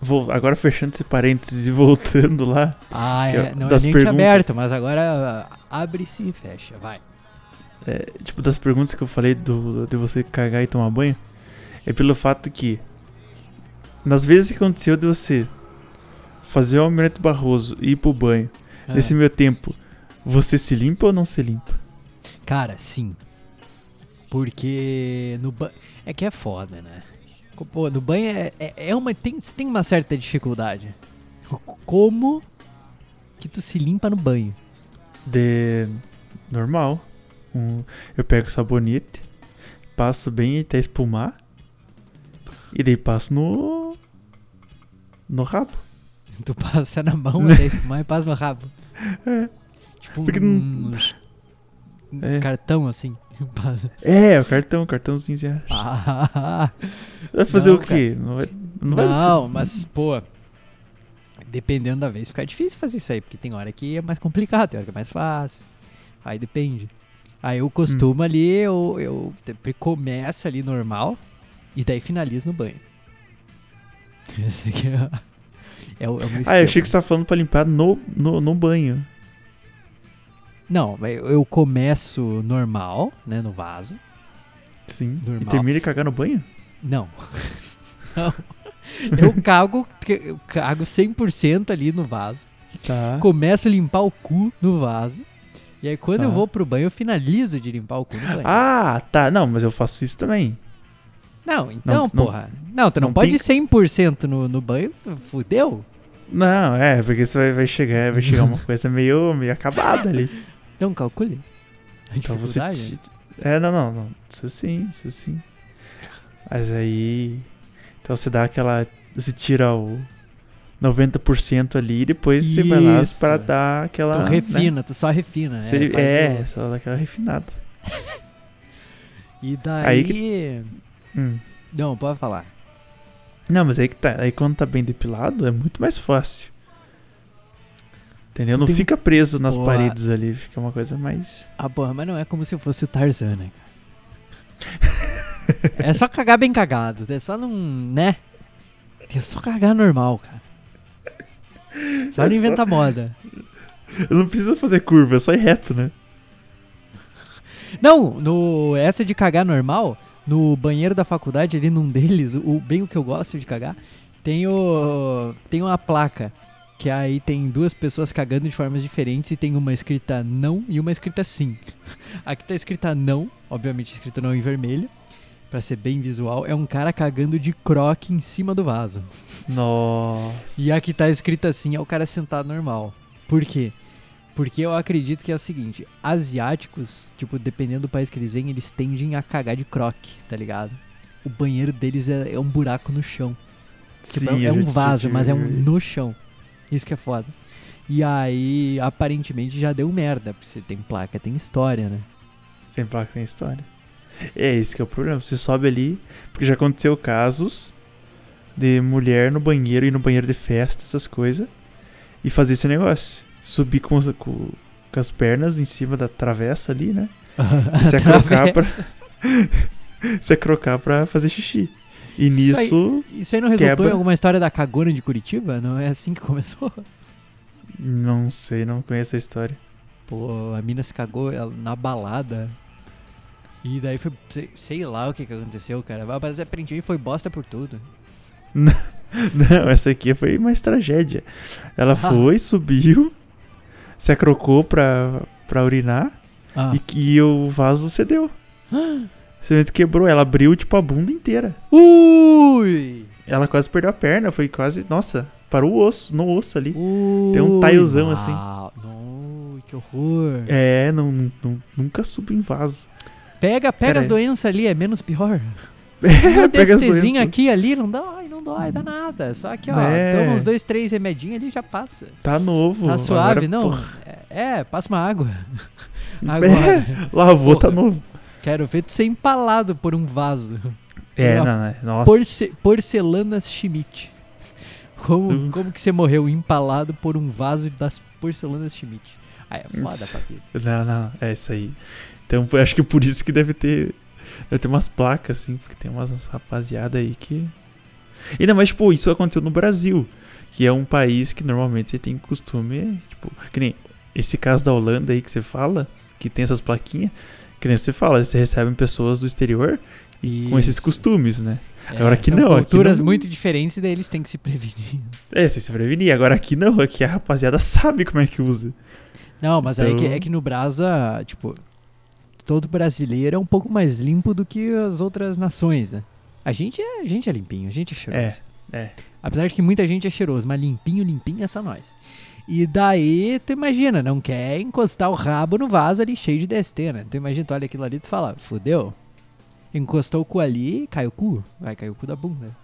Vou, agora fechando esse parênteses e voltando lá. Ah, é, é não das é mente perguntas. aberto, mas agora ah, abre-se e fecha, vai. é, tipo, das perguntas que eu falei do, de você cagar e tomar banho. É pelo fato que. Nas vezes que aconteceu de você fazer o Almirante Barroso e ir pro banho, Ah. nesse meu tempo, você se limpa ou não se limpa? Cara, sim. Porque no banho. É que é foda, né? Pô, no banho é, é, é uma. Tem, tem uma certa dificuldade. Co- Como que tu se limpa no banho? De. Normal. Um- eu pego sabonete, passo bem até espumar. E daí passo no. No rabo. Tu passa na mão até espumar e passa no rabo. É. Tipo Porque um, um É. cartão assim. É, o cartão, o cartãozinho você acha. Ah, Vai fazer Não, o quê? Não vai. Não, vai Não, mas, pô, dependendo da vez, fica difícil fazer isso aí, porque tem hora que é mais complicado, tem hora que é mais fácil. Aí depende. Aí eu costumo Hum. ali, eu, eu começo ali normal e daí finalizo no banho. Esse aqui é, é o, é o meu Ah, eu achei que você tava falando pra limpar no, no, no banho. Não, eu eu começo normal, né, no vaso. Sim. E Normal. termina de cagar no banho? Não. Não. Eu cago, eu cago 100% ali no vaso. Tá. começo a limpar o cu no vaso. E aí quando eu Tá. vou pro banho, eu finalizo de limpar o cu no banho. Ah, tá. Não, mas eu faço isso também. não, então, não- não- porra. Não, tu não, não pode tem ir 100% no, no banho, fudeu. Não, é, porque você vai, vai chegar, vai chegar uma coisa meio, meio acabada ali. Então calcule. A Então você. É, não, não, não. Isso sim, isso sim. Mas aí. Então você dá aquela. Você tira o 90% ali e depois você vai lá Isso. pra dar aquela. Tu né? refina, tu só refina. Você- é, é, só dá aquela refinada. E daí. Aí Hum. Não, pode falar. Não, mas aí que tá. Aí quando tá bem depilado é muito mais fácil. Entendeu? Tu Não tem- fica preso nas Pô, paredes ali, fica uma coisa mais. Ah, porra, mas não é como se fosse o Tarzan, né? cara? é só cagar bem cagado. É só não. né? É só cagar normal, cara. Só É não só- inventa moda. Não precisa fazer curva, é só ir reto, né? Não, no essa de cagar normal, no banheiro da faculdade, ali num deles, o bem o que eu gosto de cagar, tem o tem uma placa que aí tem duas pessoas cagando de formas diferentes e tem uma escrita não e uma escrita sim. A que tá escrita não, obviamente escrito não em vermelho, pra ser bem visual, é um cara cagando de croque em cima do vaso. Nossa. E a que tá escrita assim é o cara sentado normal. Por quê? Porque eu acredito que é o seguinte, asiáticos, tipo, dependendo do país que eles vêm, eles tendem a cagar de croque, tá ligado? O banheiro deles é, é um buraco no chão. Tipo, é- é, um vaso, mas é um no chão. Isso que é foda. E aí, aparentemente, já deu merda. Porque você tem placa, tem história, né? Sem placa tem história. É esse que é o problema. Você sobe ali, porque já aconteceu casos de mulher no banheiro e no banheiro de festa, essas coisas, e fazer esse negócio. Subir com, os- com, com as pernas em cima da travessa ali, né? E se acrocar pra. se acrocar pra fazer xixi. E Isso aí- Isso aí não resultou Quebra. em alguma história da cagona de Curitiba? Não é assim que começou? não sei, não conheço a história. Pô, a mina se cagou na balada. E daí foi. Sei, lá o que, que aconteceu, cara. Mas aparentemente foi bosta por tudo. Não, essa aqui foi mais tragédia. Ela Ah. foi, subiu, se acrocou pra, pra urinar Ah. e, que o vaso cedeu. Simplesmente quebrou. Ela abriu, tipo, a bunda inteira. Ui! Ela quase perdeu a perna. Foi quase. Nossa, parou o osso, no osso ali. Ui! Tem um taiozão assim. Não, que horror. É, não, não- nunca subo em vaso. Pega, pega Cara, as é- doenças ali, é menos pior. Pega as doenças. aqui ali, não dói, não dói, dá nada. Só aqui, ó, É. toma uns dois, três remedinhos ali já passa. Tá novo. Tá suave, Agora, não? É, é, passa uma água. Agora, lavou, tá novo. Quero ver tu ser empalado por um vaso. É, Não. não, não. Nossa. Porce porcelanas Schmidt. Como, Uhum. como que você morreu empalado por um vaso das porcelanas Schmidt? Ah, é foda, papito. Não, não, é isso aí. Então, acho que por isso que deve ter. Deve ter umas placas, assim, porque tem umas rapaziada aí que. Ainda mais, tipo, isso aconteceu no Brasil, que é um país que normalmente tem costume, tipo, que nem esse caso da Holanda aí que você fala, que tem essas plaquinhas, que nem você fala, eles recebem pessoas do exterior e com esses Isso. costumes, né? É, Agora aqui não, aqui culturas não- muito diferentes daí eles têm que se prevenir. É, você se prevenir. Agora aqui não, aqui a rapaziada sabe como é que usa. Não, mas aí é que, Então- é que no Brasa, tipo, todo brasileiro é um pouco mais limpo do que as outras nações, né? A gente é, a gente é limpinho, a gente é cheiroso. é. Apesar de que muita gente é cheiroso, mas limpinho, limpinho é só nós. E daí, tu imagina, não quer encostar o rabo no vaso ali cheio de DST, né? Tu imagina, tu olha aquilo ali e tu fala, fudeu. Encostou o cu ali, cai o cu. Vai cair o cu da bunda.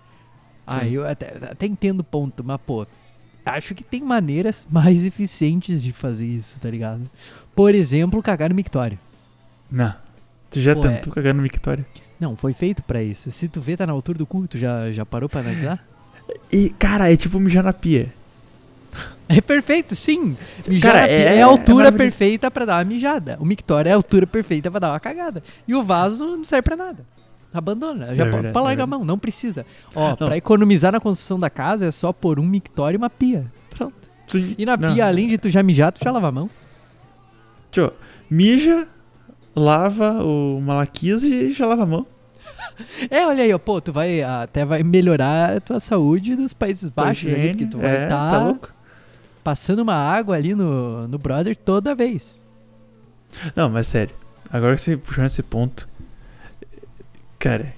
Aí eu até, até entendo o ponto, mas pô, acho que tem maneiras mais eficientes de fazer isso, tá ligado? Por exemplo, cagar no mictório. Não. Tu já Pô, tentou cagar no mictório? Não, foi feito pra isso. Se tu vê, tá na altura do cu, tu já, já parou pra analisar? E, cara, é tipo mijar na pia. É perfeito, sim. Mijar Cara, é- é, a altura é perfeita pra dar uma mijada. O mictório é a altura perfeita pra dar uma cagada. E o vaso não serve pra nada. Abandona. Já É verdade, pra é largar a verdade. mão, não precisa. Ó, Não. pra economizar na construção da casa é só pôr um mictório e uma pia. Pronto. Sim. E na Não. pia, além de tu já mijar, tu já lava a mão. Tio, mija, lava o malaquias e já lava a mão. É, olha aí, ó, pô, tu vai até vai melhorar a tua saúde dos Países Baixos ali, Higiene, porque tu vai é, estar tá louco? Passando uma água ali no, no brother toda vez. Não, mas sério. Agora que você puxou nesse ponto. Cara,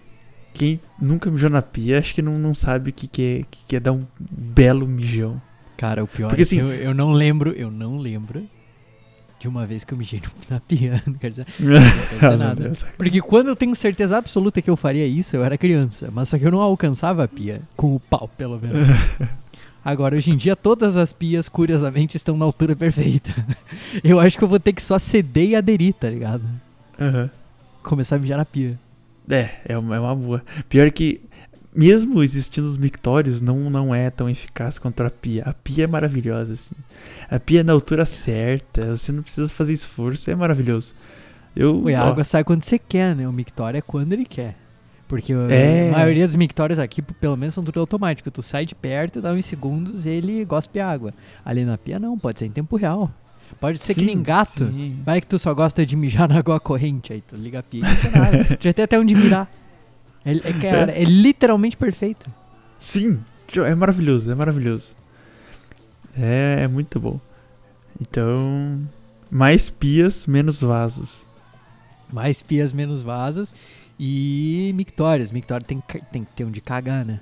quem nunca mijou na pia, acho que não, não sabe o que, que, é, que, que é dar um belo mijão. Cara, o pior Porque, é que assim- eu, eu não lembro, eu não lembro de uma vez que eu mijei na pia. Não quer dizer, Ah, não quer dizer nada. Deus. Porque quando eu tenho certeza absoluta que eu faria isso, eu era criança. Mas só que eu não alcançava a pia. Com o pau, pelo menos. Agora, hoje em dia, todas as pias, curiosamente, estão na altura perfeita. Eu acho que eu vou ter que só ceder e aderir, tá ligado? Aham. Começar a mijar na pia. É, é uma, é uma boa. Pior que, mesmo existindo os mictórios, não, não é tão eficaz contra a pia. A pia é maravilhosa, assim. A pia é na altura certa, você não precisa fazer esforço, é maravilhoso. Eu, Ui, a ó, água sai quando você quer, né? O mictório é quando ele quer. Porque É. a maioria dos mictórios aqui, pelo menos, são tudo automático. Tu sai de perto, dá uns segundos ele gospe água. Ali na pia, não, pode ser em tempo real. Pode ser que sim, nem gato. sim. Vai que tu só gosta de mijar na água corrente. Aí tu liga a pia e já tem até onde mirar. É, é, cara, é literalmente perfeito. Sim, é maravilhoso, é maravilhoso. É, é muito bom. Então, mais pias, menos vasos. Mais pias, menos vasos. E mictórios. Mictório tem, que- tem que ter onde cagar, né?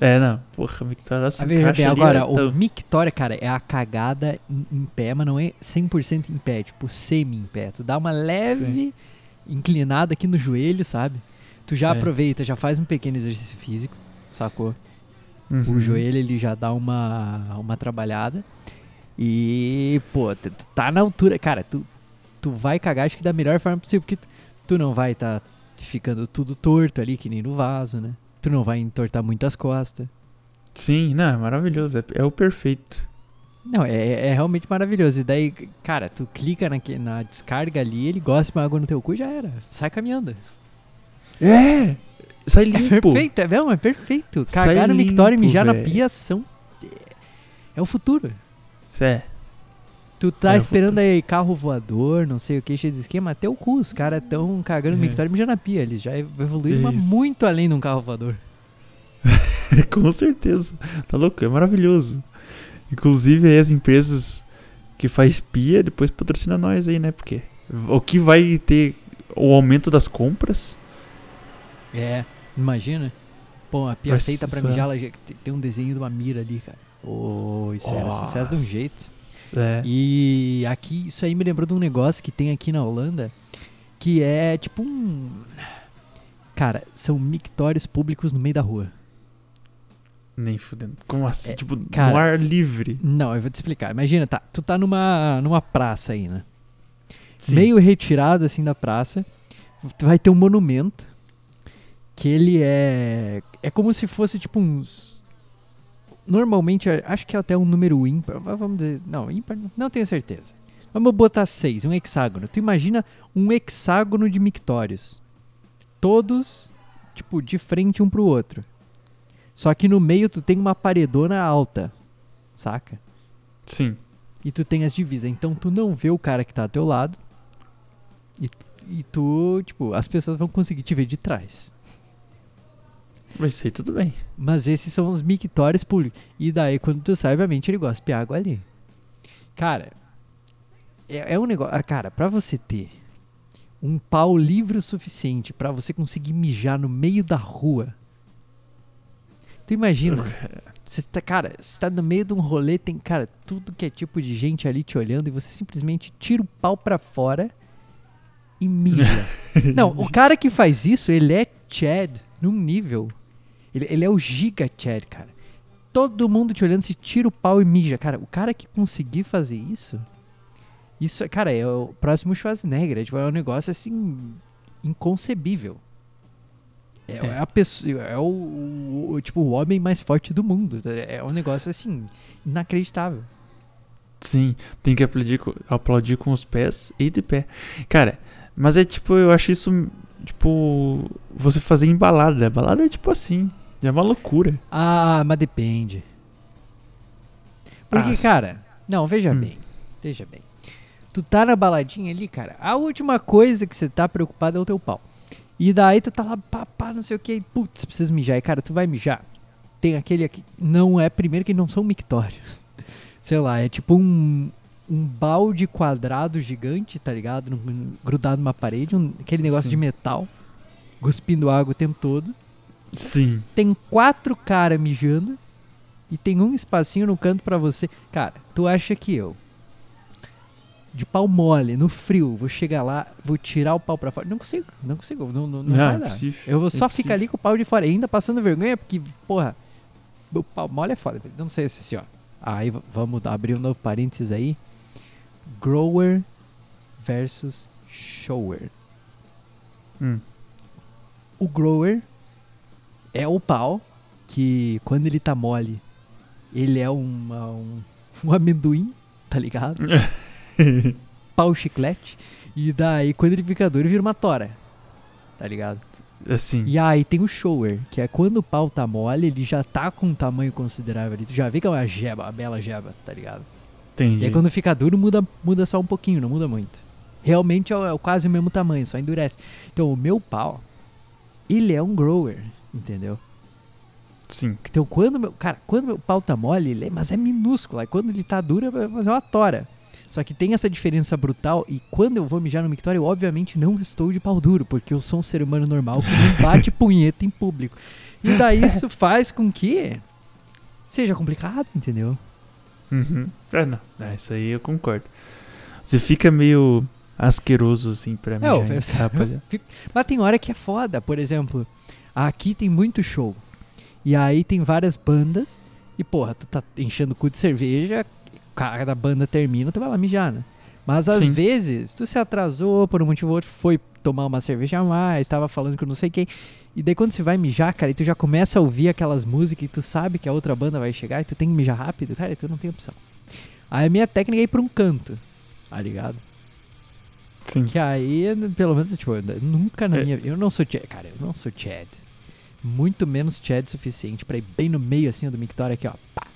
É, não, porra, Mictório se veja bem, ali, agora, é o mictório, cara, é a cagada em, em pé, mas não é 100% em pé, tipo semi em pé. Tu dá uma leve inclinada aqui no joelho, sabe? Tu já É. aproveita, já faz um pequeno exercício físico, sacou? Uhum. O joelho ele já dá uma, uma trabalhada. E, pô, tu tá na altura. Cara, tu, tu vai cagar, acho que da melhor forma possível, porque tu, tu não vai tá ficando tudo torto ali, que nem no vaso, né? Tu não vai entortar muitas costas. Sim, não, é maravilhoso, é, é o perfeito. Não, é, é realmente maravilhoso. E daí, cara, tu clica na, na descarga ali, ele gosta de uma água no teu cu já era. Sai caminhando. É! Sai É limpo! perfeito, é, não, é perfeito. Sai Cagar no mictório e mijar na véi. pia são. É o futuro. É, Tu tá É esperando aí carro voador, não sei o que, cheio de esquema, até o cu. Os caras tão cagando no É. mictório e mijando na pia. Eles já evoluíram muito além de um carro voador. com certeza. Tá louco, é maravilhoso. Inclusive aí as empresas que faz pia, depois patrocina nós aí, né? Porque o que vai ter o aumento das compras É, imagina. Pô, a pia Vai feita pra mijar, ela tem- um desenho de uma mira ali, cara. Oh, isso era sucesso de um jeito. É. E aqui, isso aí me lembrou de um negócio que tem aqui na Holanda, que é tipo um. Cara, são mictórios públicos no meio da rua. Nem fudendo. Como assim? É, tipo, cara- no ar livre. Não, eu vou te explicar. Imagina, tá, tu tá numa, numa praça aí, né? Sim. Meio retirado assim da praça, vai ter um monumento que ele é é como se fosse tipo uns normalmente acho que é até um número ímpar, vamos dizer, não, ímpar, não- não tenho certeza. Vamos botar seis, um hexágono. Tu imagina um hexágono de mictórios. Todos tipo de frente um pro outro. Só que no meio tu tem uma paredona alta. Saca? Sim. e tu tem as divisas. Então tu não vê o cara que tá ao teu lado e, e tu, tipo, as pessoas vão conseguir te ver de trás. Mas isso aí tudo bem. Mas esses são os mictórios públicos. E daí, quando tu sai, obviamente, ele gosta de água ali. Cara, é, é um negócio. ah, Cara, pra você ter um pau livre o suficiente pra você conseguir mijar no meio da rua. Tu imagina, você tá, cara, você tá no meio de um rolê, tem, cara, tudo que é tipo de gente ali te olhando e você simplesmente tira o pau pra fora e mija. Não, o cara que faz isso, ele é Chad num nível. Ele, ele é o giga Chad, cara. Todo mundo te olhando, se tira o pau e mija. Cara, o cara que conseguir fazer isso, isso, é- cara, é o próximo Schwarzenegger. É, tipo, é um negócio assim inconcebível. É, É. é a pessoa, é o, o- o- tipo o homem mais forte do mundo. É um negócio assim inacreditável. Sim, tem que aplaudir, aplaudir com os pés e de pé. Cara, mas é tipo, eu acho isso, tipo, você fazer em balada. Balada é tipo assim, é uma loucura. Ah, mas depende. Porque, Ah, cara, não, veja Hum. bem, veja bem. Tu tá na baladinha ali, cara, a última coisa que você tá preocupado é o teu pau. E daí tu tá lá, pá, pá, não sei o que, putz, precisa mijar. E, cara, tu vai mijar. Tem aquele aqui, não é, primeiro que não são mictórios. Sei lá, é tipo um, um balde quadrado gigante, tá ligado? Grudado numa parede, um- aquele negócio Sim. de metal, cuspindo água o tempo todo Sim. tem quatro caras mijando e tem um espacinho no canto pra você. Cara, tu acha que eu, de pau mole, no frio, vou chegar lá, vou tirar o pau pra fora? Não consigo, não consigo, não, não, não Não, vai é dar. impossível, Eu vou é só ficar ali com o pau de fora, ainda passando vergonha, porque, porra, o pau mole é foda. Não sei se assim, ó. Aí vamos abrir um novo parênteses aí. Grower versus shower. Hum. O grower é o pau que quando ele tá mole, ele é uma- um, um amendoim, tá ligado? Pau chiclete. E daí quando ele fica duro, vira uma tora. Tá ligado? Assim. E aí tem o shower, que é quando o pau tá mole, ele já tá com um tamanho considerável ali. Tu já vê que é uma jeba, uma bela jeba, tá ligado? Entendi. E aí quando fica duro, muda, muda só um pouquinho, não muda muito. Realmente é, é quase o mesmo tamanho, só endurece. Então o meu pau, ele é um grower, entendeu? Sim. Então quando meu, cara, quando meu pau tá mole, ele é, mas é minúsculo. Aí quando ele tá duro, é uma tora. Só que tem essa diferença brutal e quando eu vou mijar no mictório, eu obviamente não estou de pau duro, porque eu sou um ser humano normal que não bate punheta em público. E daí isso faz com que seja complicado, entendeu? Uhum. É, não. É, isso aí eu concordo. Você fica meio asqueroso, assim, pra mim. É, eu- eu-. Fico- Mas tem hora que é foda, por exemplo, aqui tem muito show. E aí tem várias bandas. E porra, tu tá enchendo o cu de cerveja, cada banda termina, tu vai lá mijar, né? Mas às Sim. vezes, tu se atrasou por um motivo ou outro, foi tomar uma cerveja a mais, tava falando com não sei quem. E daí quando você vai mijar, cara, e tu já começa a ouvir aquelas músicas e tu sabe que a outra banda vai chegar e tu tem que mijar rápido, cara, e tu não tem opção. Aí a minha técnica é ir pra um canto, tá ligado? Sim. Que aí, pelo menos, tipo, nunca na É. minha Eu não sou Chad. Cara, eu não sou Chad. Muito menos Chad suficiente pra ir bem no meio assim do mictório aqui, ó. Pá.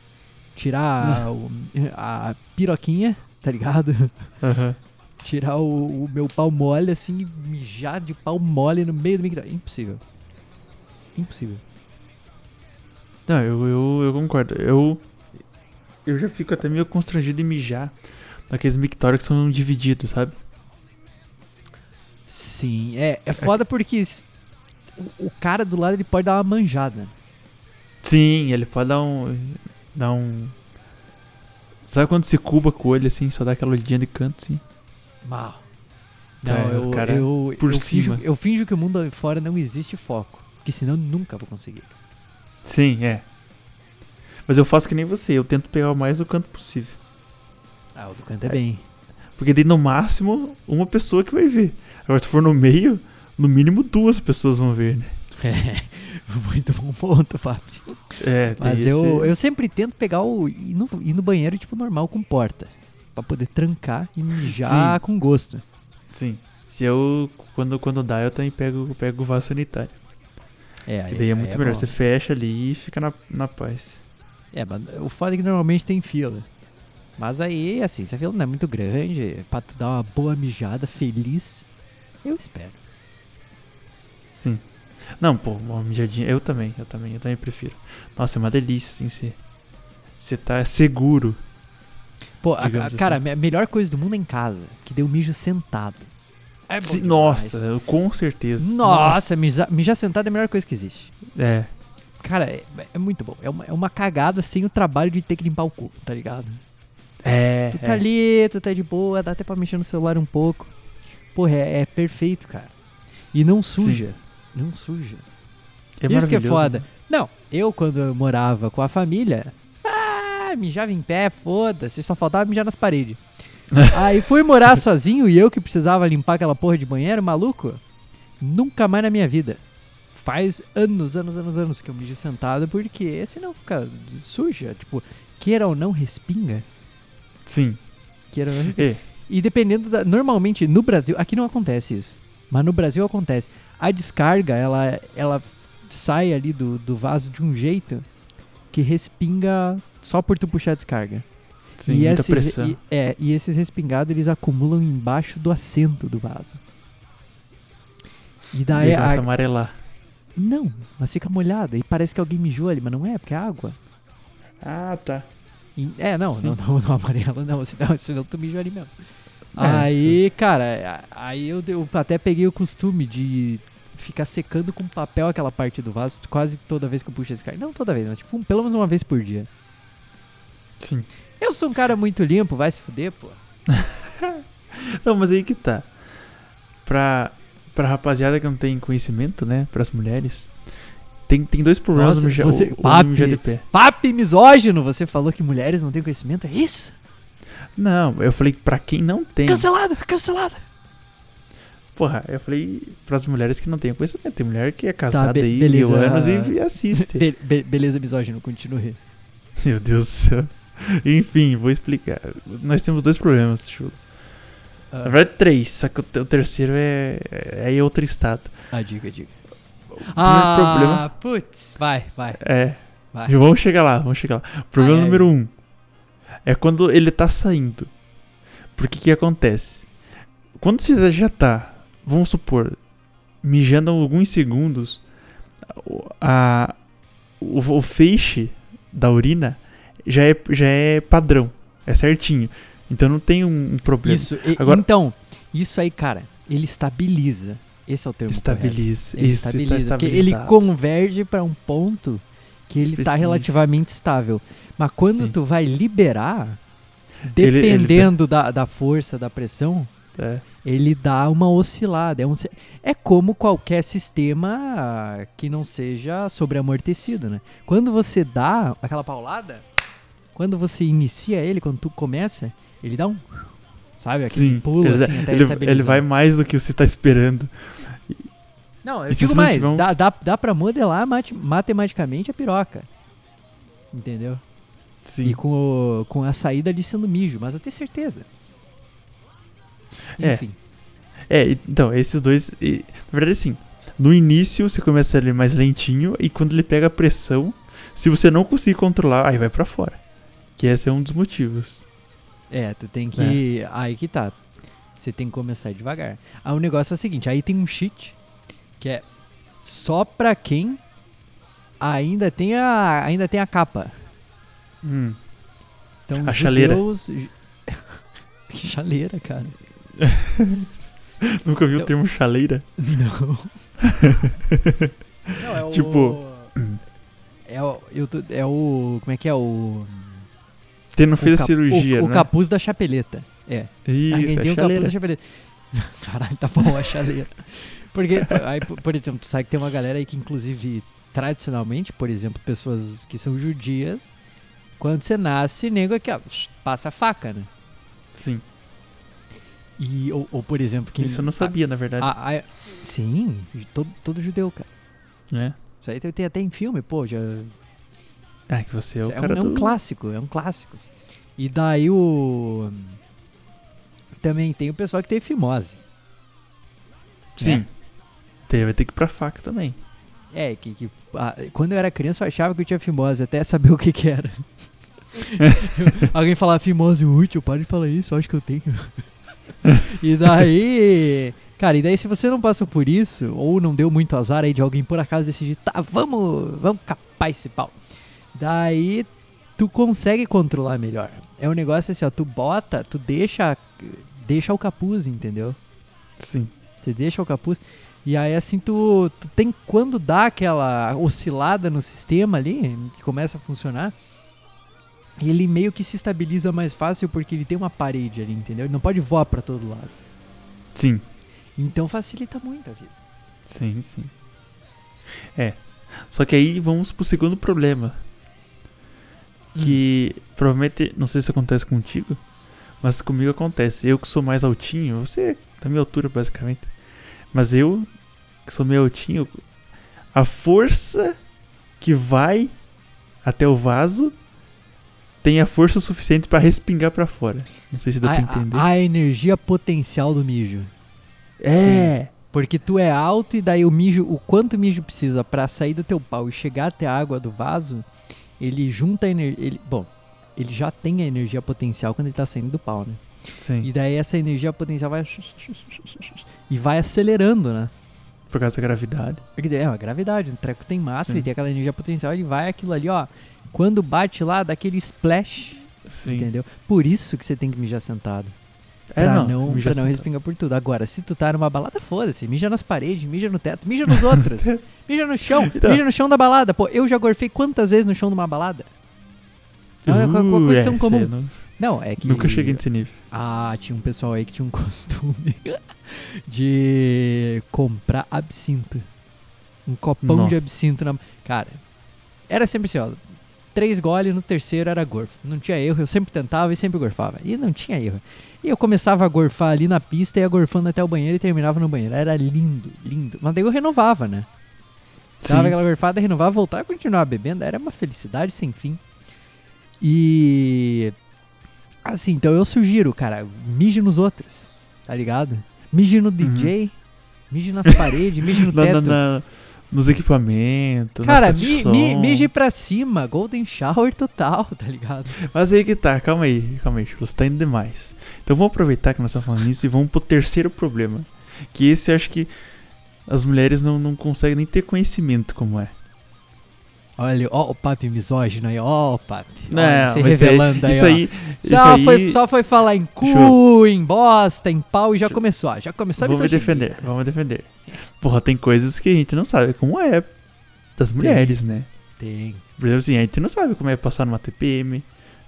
Tirar o- a piroquinha, tá ligado? Aham. Tirar o, o meu pau mole assim e mijar de pau mole no meio do mictório. Impossível. Impossível. Não, eu, eu, eu concordo. Eu, eu já fico até meio constrangido em mijar naqueles mictórios que são divididos, sabe? Sim, é, é foda porque o, o cara do lado ele pode dar uma manjada. Sim, ele pode dar um. dar um. Sabe quando se cuba com o olho assim, só dá aquela olhadinha de canto assim? Mal. Tá, Não, o eu, cara eu, por eu, finjo, cima. eu finjo que o mundo fora não existe foco. Porque senão eu nunca vou conseguir. Sim, é. Mas eu faço que nem você, eu tento pegar o mais do canto possível. Ah, o do canto é bem. Porque daí no máximo uma pessoa que vai ver. Agora se for no meio, no mínimo duas pessoas vão ver, né? É, muito bom ponto, Fábio. É, Mas esse- eu, eu sempre tento pegar o. Ir no, ir no banheiro, tipo, normal, com porta. Pra poder trancar e mijar Sim. com gosto. Sim. Se eu. Quando, quando dá, eu também pego, pego o vaso sanitário. É, Que aí, daí é aí muito melhor. bom. Você fecha ali e fica na, na paz. É, mas o foda é que normalmente tem fila. Mas aí, assim, se a fila não é muito grande, pra tu dar uma boa mijada feliz, eu espero. Sim. Não, pô, uma mijadinha. Eu também, eu também, eu também prefiro. Nossa, é uma delícia, assim, você. Você tá seguro. Pô, a- a- assim. cara, a me- melhor coisa do mundo é em casa, que deu mijo sentado. É bom Se- demais. Nossa, com certeza. Nossa, Mijar, mijar sentado é a melhor coisa que existe. É. Cara, é, é muito bom. É uma, é uma cagada sem o trabalho de ter que limpar o cu, tá ligado? É. Tu tá é. ali, tu tá de boa, dá até pra mexer no celular um pouco. Porra, é, é perfeito, cara. E não suja. Não suja. É Isso que é foda. né? Não, eu quando eu morava com a família, ah, mijava em pé, foda-se, só faltava mijar nas paredes. Aí fui morar sozinho e eu que precisava limpar aquela porra de banheiro, maluco, nunca mais na minha vida. Faz anos, anos, anos, anos que eu mijo sentado, porque senão fica suja, tipo, queira ou não respinga, Sim. queira ou não respinga. É. E dependendo da. Normalmente no Brasil, aqui não acontece isso. Mas no Brasil acontece. A descarga, ela, ela sai ali do, do vaso de um jeito que respinga só por tu puxar a descarga. Sim, e muita esses, pressão. e- é, e esses respingados eles acumulam embaixo do assento do vaso. E daí. A- começa a amarelar. Não, mas fica molhada. E parece que alguém mijou ali, mas não é, porque é água. Ah, tá. É, não, não, não, não amarela, não, senão, senão tu mijou ali mesmo. É, aí, cara, aí eu, eu até peguei o costume de ficar secando com papel aquela parte do vaso quase toda vez que eu puxo esse cara. Não toda vez, mas tipo, um- pelo menos uma vez por dia. Sim. Eu sou um cara muito limpo, vai se fuder, pô. Não, mas aí que tá. Pra, pra rapaziada que não tem conhecimento, né? Pras mulheres. Tem, tem dois problemas Nossa, no, você- o- papi. no GDP. Papi misógino, você falou que mulheres não têm conhecimento, é isso? Não, eu falei pra quem não tem. Cancelado, cancelado. Porra, eu falei pras mulheres que não têm conhecimento. Tem mulher que é casada Tá, aí mil anos e, e assiste. Be- be- beleza, misógino, continue. Meu Deus do céu. Enfim, vou explicar. Nós temos dois problemas, Chulo. Ah, Na verdade, três, só que o, o terceiro é, é em outro estado. ah, diga, diga. Ah, problema putz, vai, vai, é. vai. Vamos chegar lá, vamos chegar lá. Problema Ai, ai. número um é quando ele tá saindo. Porque que acontece? Quando você já tá, vamos supor, mijando alguns segundos, o- a, o, o feixe da urina já é, já é padrão, é certinho. Então não tem um, um problema. Isso, Agora- então, isso aí, cara, ele estabiliza. Esse é o termo correto. Estabiliza. Ele Isso, está estabiliza, porque ele converge para um ponto que ele tá Específico. relativamente estável. Mas quando Sim. tu vai liberar, Ele- ele dependendo da, da força, da pressão, É. ele dá uma oscilada. É, um é como qualquer sistema que não seja sobreamortecido, né? Quando você dá aquela paulada, quando você inicia ele, quando tu começa, ele dá um... Sabe? Aquele Sim, pulo, ele, assim, até ele, ele vai mais do que você está esperando. Não, eu E digo mais, tiver um- dá, dá, dá pra modelar mate- matematicamente a piroca. Entendeu? Sim. E com, o- com a saída ali sendo mijo, mas eu tenho certeza. É. Enfim. É, e- então, esses dois. e, na verdade, assim, no início você começa ele mais lentinho e quando ele pega a pressão, se você não conseguir controlar, aí vai pra fora. Que esse é um dos motivos. É, tu tem que. Aí que tá. Você tem que começar devagar. Aí o negócio é o seguinte: aí tem um cheat que é só pra quem ainda tem a, ainda tem a capa. Hum. Então, A chaleira. que chaleira, cara. Nunca vi o Então- termo chaleira? Não. Não, é o. Tipo- É o, eu tô- é o. Como é que é? O. Você não o fez a cirurgia, o, o né? capuz da chapeleta. É. Isso, é tem o capuz chaleira. da chapeleta. Caralho, tá bom a chaleira. Porque, aí, por exemplo, tu sabe que tem uma galera aí que, inclusive, tradicionalmente, por exemplo, pessoas que são judias, quando você nasce, nego aqui, ó, passa a faca, né? Sim. E, ou, ou, por exemplo, que. Isso eu não sabia, na verdade. a- a- sim, todo, todo judeu, cara. né? Isso aí tem, até em filme, pô, já. Ah, que você é o é, um, cara é um do... clássico, é um clássico. E daí o. Também tem o pessoal que tem fimose. Sim. né? Tem, vai ter que ir pra faca também. É, que, que ah, quando eu era criança eu achava que eu tinha fimose, até saber o que que era. Alguém falava fimose útil, para de falar isso, eu acho que eu tenho. e daí, cara, e daí se você não passou por isso, ou não deu muito azar aí de alguém por acaso decidir, tá, vamos, vamos capar esse pau. Daí tu consegue controlar melhor. É um negócio assim, ó, tu bota, tu deixa, deixa o capuz, entendeu? Sim. Você deixa o capuz. E aí, assim, tu, tu tem. Quando dá aquela oscilada no sistema ali, que começa a funcionar, ele meio que se estabiliza mais fácil porque ele tem uma parede ali, entendeu? Ele não pode voar pra todo lado. Sim. Então facilita muito a vida. Sim, sim. É. Só que aí vamos pro segundo problema. Que provavelmente, não sei se acontece contigo, mas comigo acontece. Eu que sou mais altinho, você é da minha altura basicamente. Mas eu, que sou meio altinho, a força que vai até o vaso tem a força suficiente pra respingar pra fora. Não sei se dá a, pra entender. a- a energia potencial do mijo. é! Porque tu é alto e daí o mijo, o quanto o mijo precisa pra sair do teu pau e chegar até a água do vaso, ele junta a energia. Bom, ele já tem a energia potencial quando ele tá saindo do pau, né? Sim, E daí essa energia potencial vai. E vai acelerando, né? por causa da gravidade. É uma gravidade, o treco tem massa, Sim. ele tem aquela energia potencial, ele vai aquilo ali, ó. Quando bate lá, dá aquele splash, Sim. entendeu? Por isso que você tem que mijar sentado. É, pra não, não, pra não sentado. respingar por tudo. Agora, se tu tá numa balada, foda-se. Mija nas paredes, mija no teto, mija nos outros. mija no chão, Então. mija no chão da balada. Pô, eu já gorfei quantas vezes no chão de uma balada? Não, é qualquer coisa tão é, comum. não- Não, é que. Nunca cheguei nesse nível. Ah, tinha um pessoal aí que tinha um costume de comprar absinto. Um copão de Nossa. absinto na. Cara, era sempre assim, ó. Três goles, no terceiro era gorfo. Não tinha erro, eu sempre tentava e sempre gorfava. E não tinha erro. E eu começava a gorfar ali na pista, ia gorfando até o banheiro e terminava no banheiro. Era lindo, lindo. Mas daí eu renovava, né? Dava Sim. aquela gorfada, renovava, voltava e continuava bebendo. Era uma felicidade sem fim. E. Assim, então eu sugiro, cara, mije nos outros, tá ligado? Mije no DJ, mije nas paredes, mije no Uhum. Na- na- teto. nos equipamentos, Cara, mi, mi, mije pra cima, golden shower total, tá ligado? Mas aí que tá, calma aí, calma aí, você tá indo demais. Então vamos aproveitar que nós estamos falando nisso e vamos pro terceiro problema. Que esse eu acho que as mulheres não, não conseguem nem ter conhecimento como é. Olha, ó o papi misógino aí, ó o papi. Não, se aí- revelando aí, isso ó. aí, isso Só, aí foi, só foi falar em cu, Show. em bosta, em pau e já começou, ó, já começou a vamos defender, vamos me defender. Porra, tem coisas que a gente não sabe como é das mulheres, né? Tem. Por exemplo, assim, a gente não sabe como é passar numa TPM,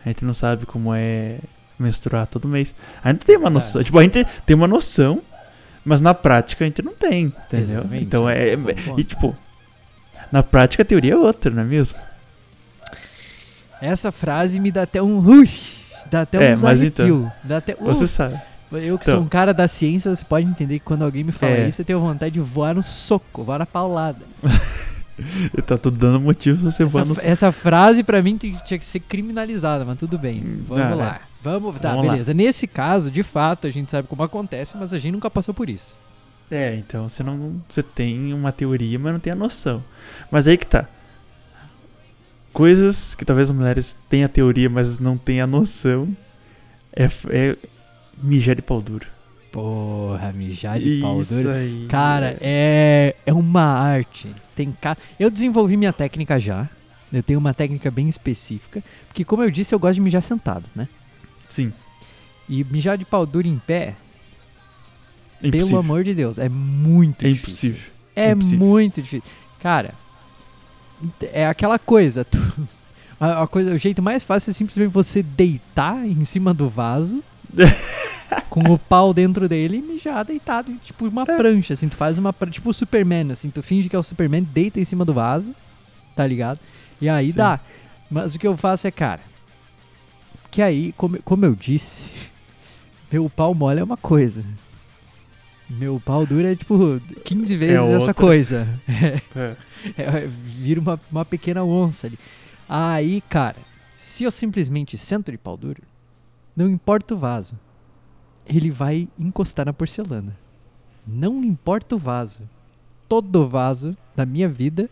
a gente não sabe como é menstruar todo mês. A gente tem uma noção, tipo, a gente tem uma noção, mas na prática a gente não tem, entendeu? Exatamente. Então é, ponto. e tipo, na prática a teoria é outra, não é mesmo? Essa frase me dá até um. Ui, dá até um É, mas então, Dá até, uh, Você sabe. eu que então. sou um cara da ciência, você pode entender que quando alguém me fala É. isso, eu tenho vontade de voar no soco, voar na paulada. Eu tô tudo dando motivo pra você voar Essa, no f- essa frase pra mim tinha que ser criminalizada, mas tudo bem. Hum, Vamos não, lá. Vamos, tá, Vamos lá. beleza. Nesse caso, de fato, a gente sabe como acontece, mas a gente nunca passou por isso. É, então você não. Você tem uma teoria, mas não tem a noção. Mas aí que tá. Coisas que talvez as mulheres tenham a teoria, mas não tenham a noção. É, é mijar de pau duro. Porra, mijar de pau Isso duro. aí. Cara, é, é uma arte. Tem ca... Eu desenvolvi minha técnica já. Eu tenho uma técnica bem específica. Porque, como eu disse, eu gosto de mijar sentado, né? Sim. E mijar de pau duro em pé, É pelo impossível. amor de Deus, é muito É difícil. impossível. É É impossível. muito difícil. Cara, é aquela coisa. tu- a, a coisa. O jeito mais fácil é simplesmente você deitar em cima do vaso. com o pau dentro dele e mijar deitado, tipo uma É. prancha, assim, tu faz uma prancha, tipo o Superman, assim, tu finge que é o Superman, deita em cima do vaso, tá ligado? E aí Sim. dá. Mas o que eu faço é, cara, que aí, como, como eu disse, meu pau mole é uma coisa. Meu pau duro é tipo 15 vezes essa outra. coisa. É. É, vira uma, uma pequena onça ali. Aí, cara, se eu simplesmente sento de pau duro, não importa o vaso, ele vai encostar na porcelana. Não importa o vaso. Todo vaso da minha vida,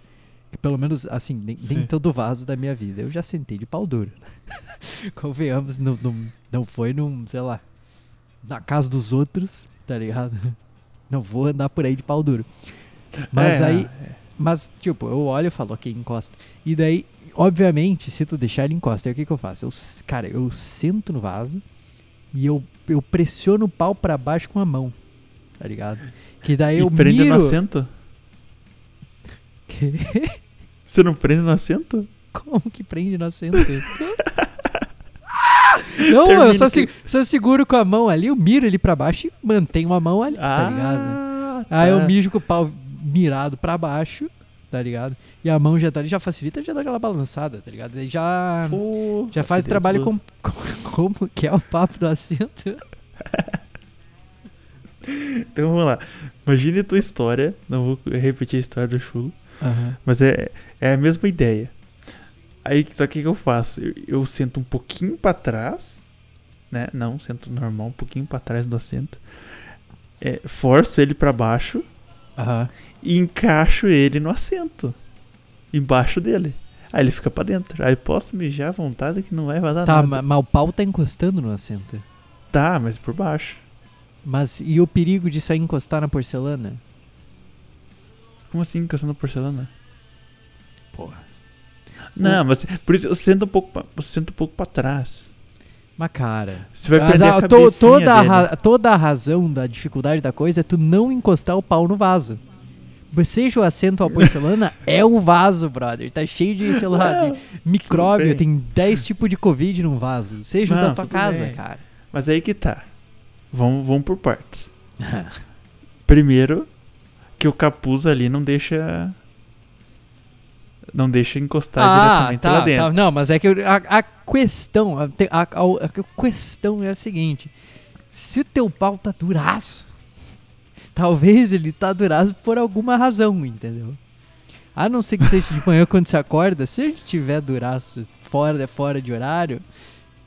que pelo menos assim, nem, nem todo vaso da minha vida, eu já sentei de pau duro. Convenhamos, não, não, não foi num, sei lá, na casa dos outros, tá ligado? Não vou andar por aí de pau duro. Mas É, aí, mas, tipo, eu olho e falo, ok, encosta. E daí, obviamente, se tu deixar ele encosta, aí o que que eu faço? Eu, cara, eu sento no vaso e eu, eu pressiono o pau pra baixo com a mão, tá ligado? Que daí E eu prende miro... no assento? Você não prende no assento? Como que prende no assento? Não, eu só, que- só seguro com a mão ali, eu miro ele pra baixo e mantenho a mão ali, tá ligado? Ah, Aí eu tá. mijo com o pau mirado pra baixo, tá ligado? E a mão já tá ali, já facilita, já dá aquela balançada, tá ligado? Aí já, Pô, já faz que trabalho com, com- como que é o papo do assento. Então vamos lá. Imagine a tua história. Não vou repetir a história do chulo. Mas é, é a mesma ideia. Aí, só que o que eu faço? Eu, eu sento um pouquinho pra trás, né? Não, sento normal, um pouquinho pra trás do assento. É, forço ele pra baixo Aham. e encaixo ele no assento. Embaixo dele. Aí ele fica pra dentro. Aí posso mijar à vontade que não vai vazar Tá, nada. ma- mas o pau tá encostando no assento. Tá, mas por baixo. Mas e o perigo disso aí encostar na porcelana? Como assim, encostando na porcelana? Porra. Não, mas por isso eu sento um pouco, pra, eu sento um pouco pra trás. Mas cara. Você vai perder a- a to- toda, a toda a razão da dificuldade da coisa é tu não encostar o pau no vaso. Seja o assento ou a porcelana, é o vaso, brother. Tá cheio de, sei lá, de micróbio. Tem 10 tipos de Covid num vaso. Seja o Não, da tua casa, bem. cara. Mas aí que tá. Vamos, vamos por partes. Primeiro, que o capuz ali não deixa. Não deixa encostar diretamente tá, lá dentro. tá. Não, mas é que a, a questão, a, a- a- questão é a seguinte: se o teu pau tá duraço, talvez ele tá duraço por alguma razão, entendeu? A não ser que seja de manhã quando você acorda, se ele tiver duraço fora, fora de horário,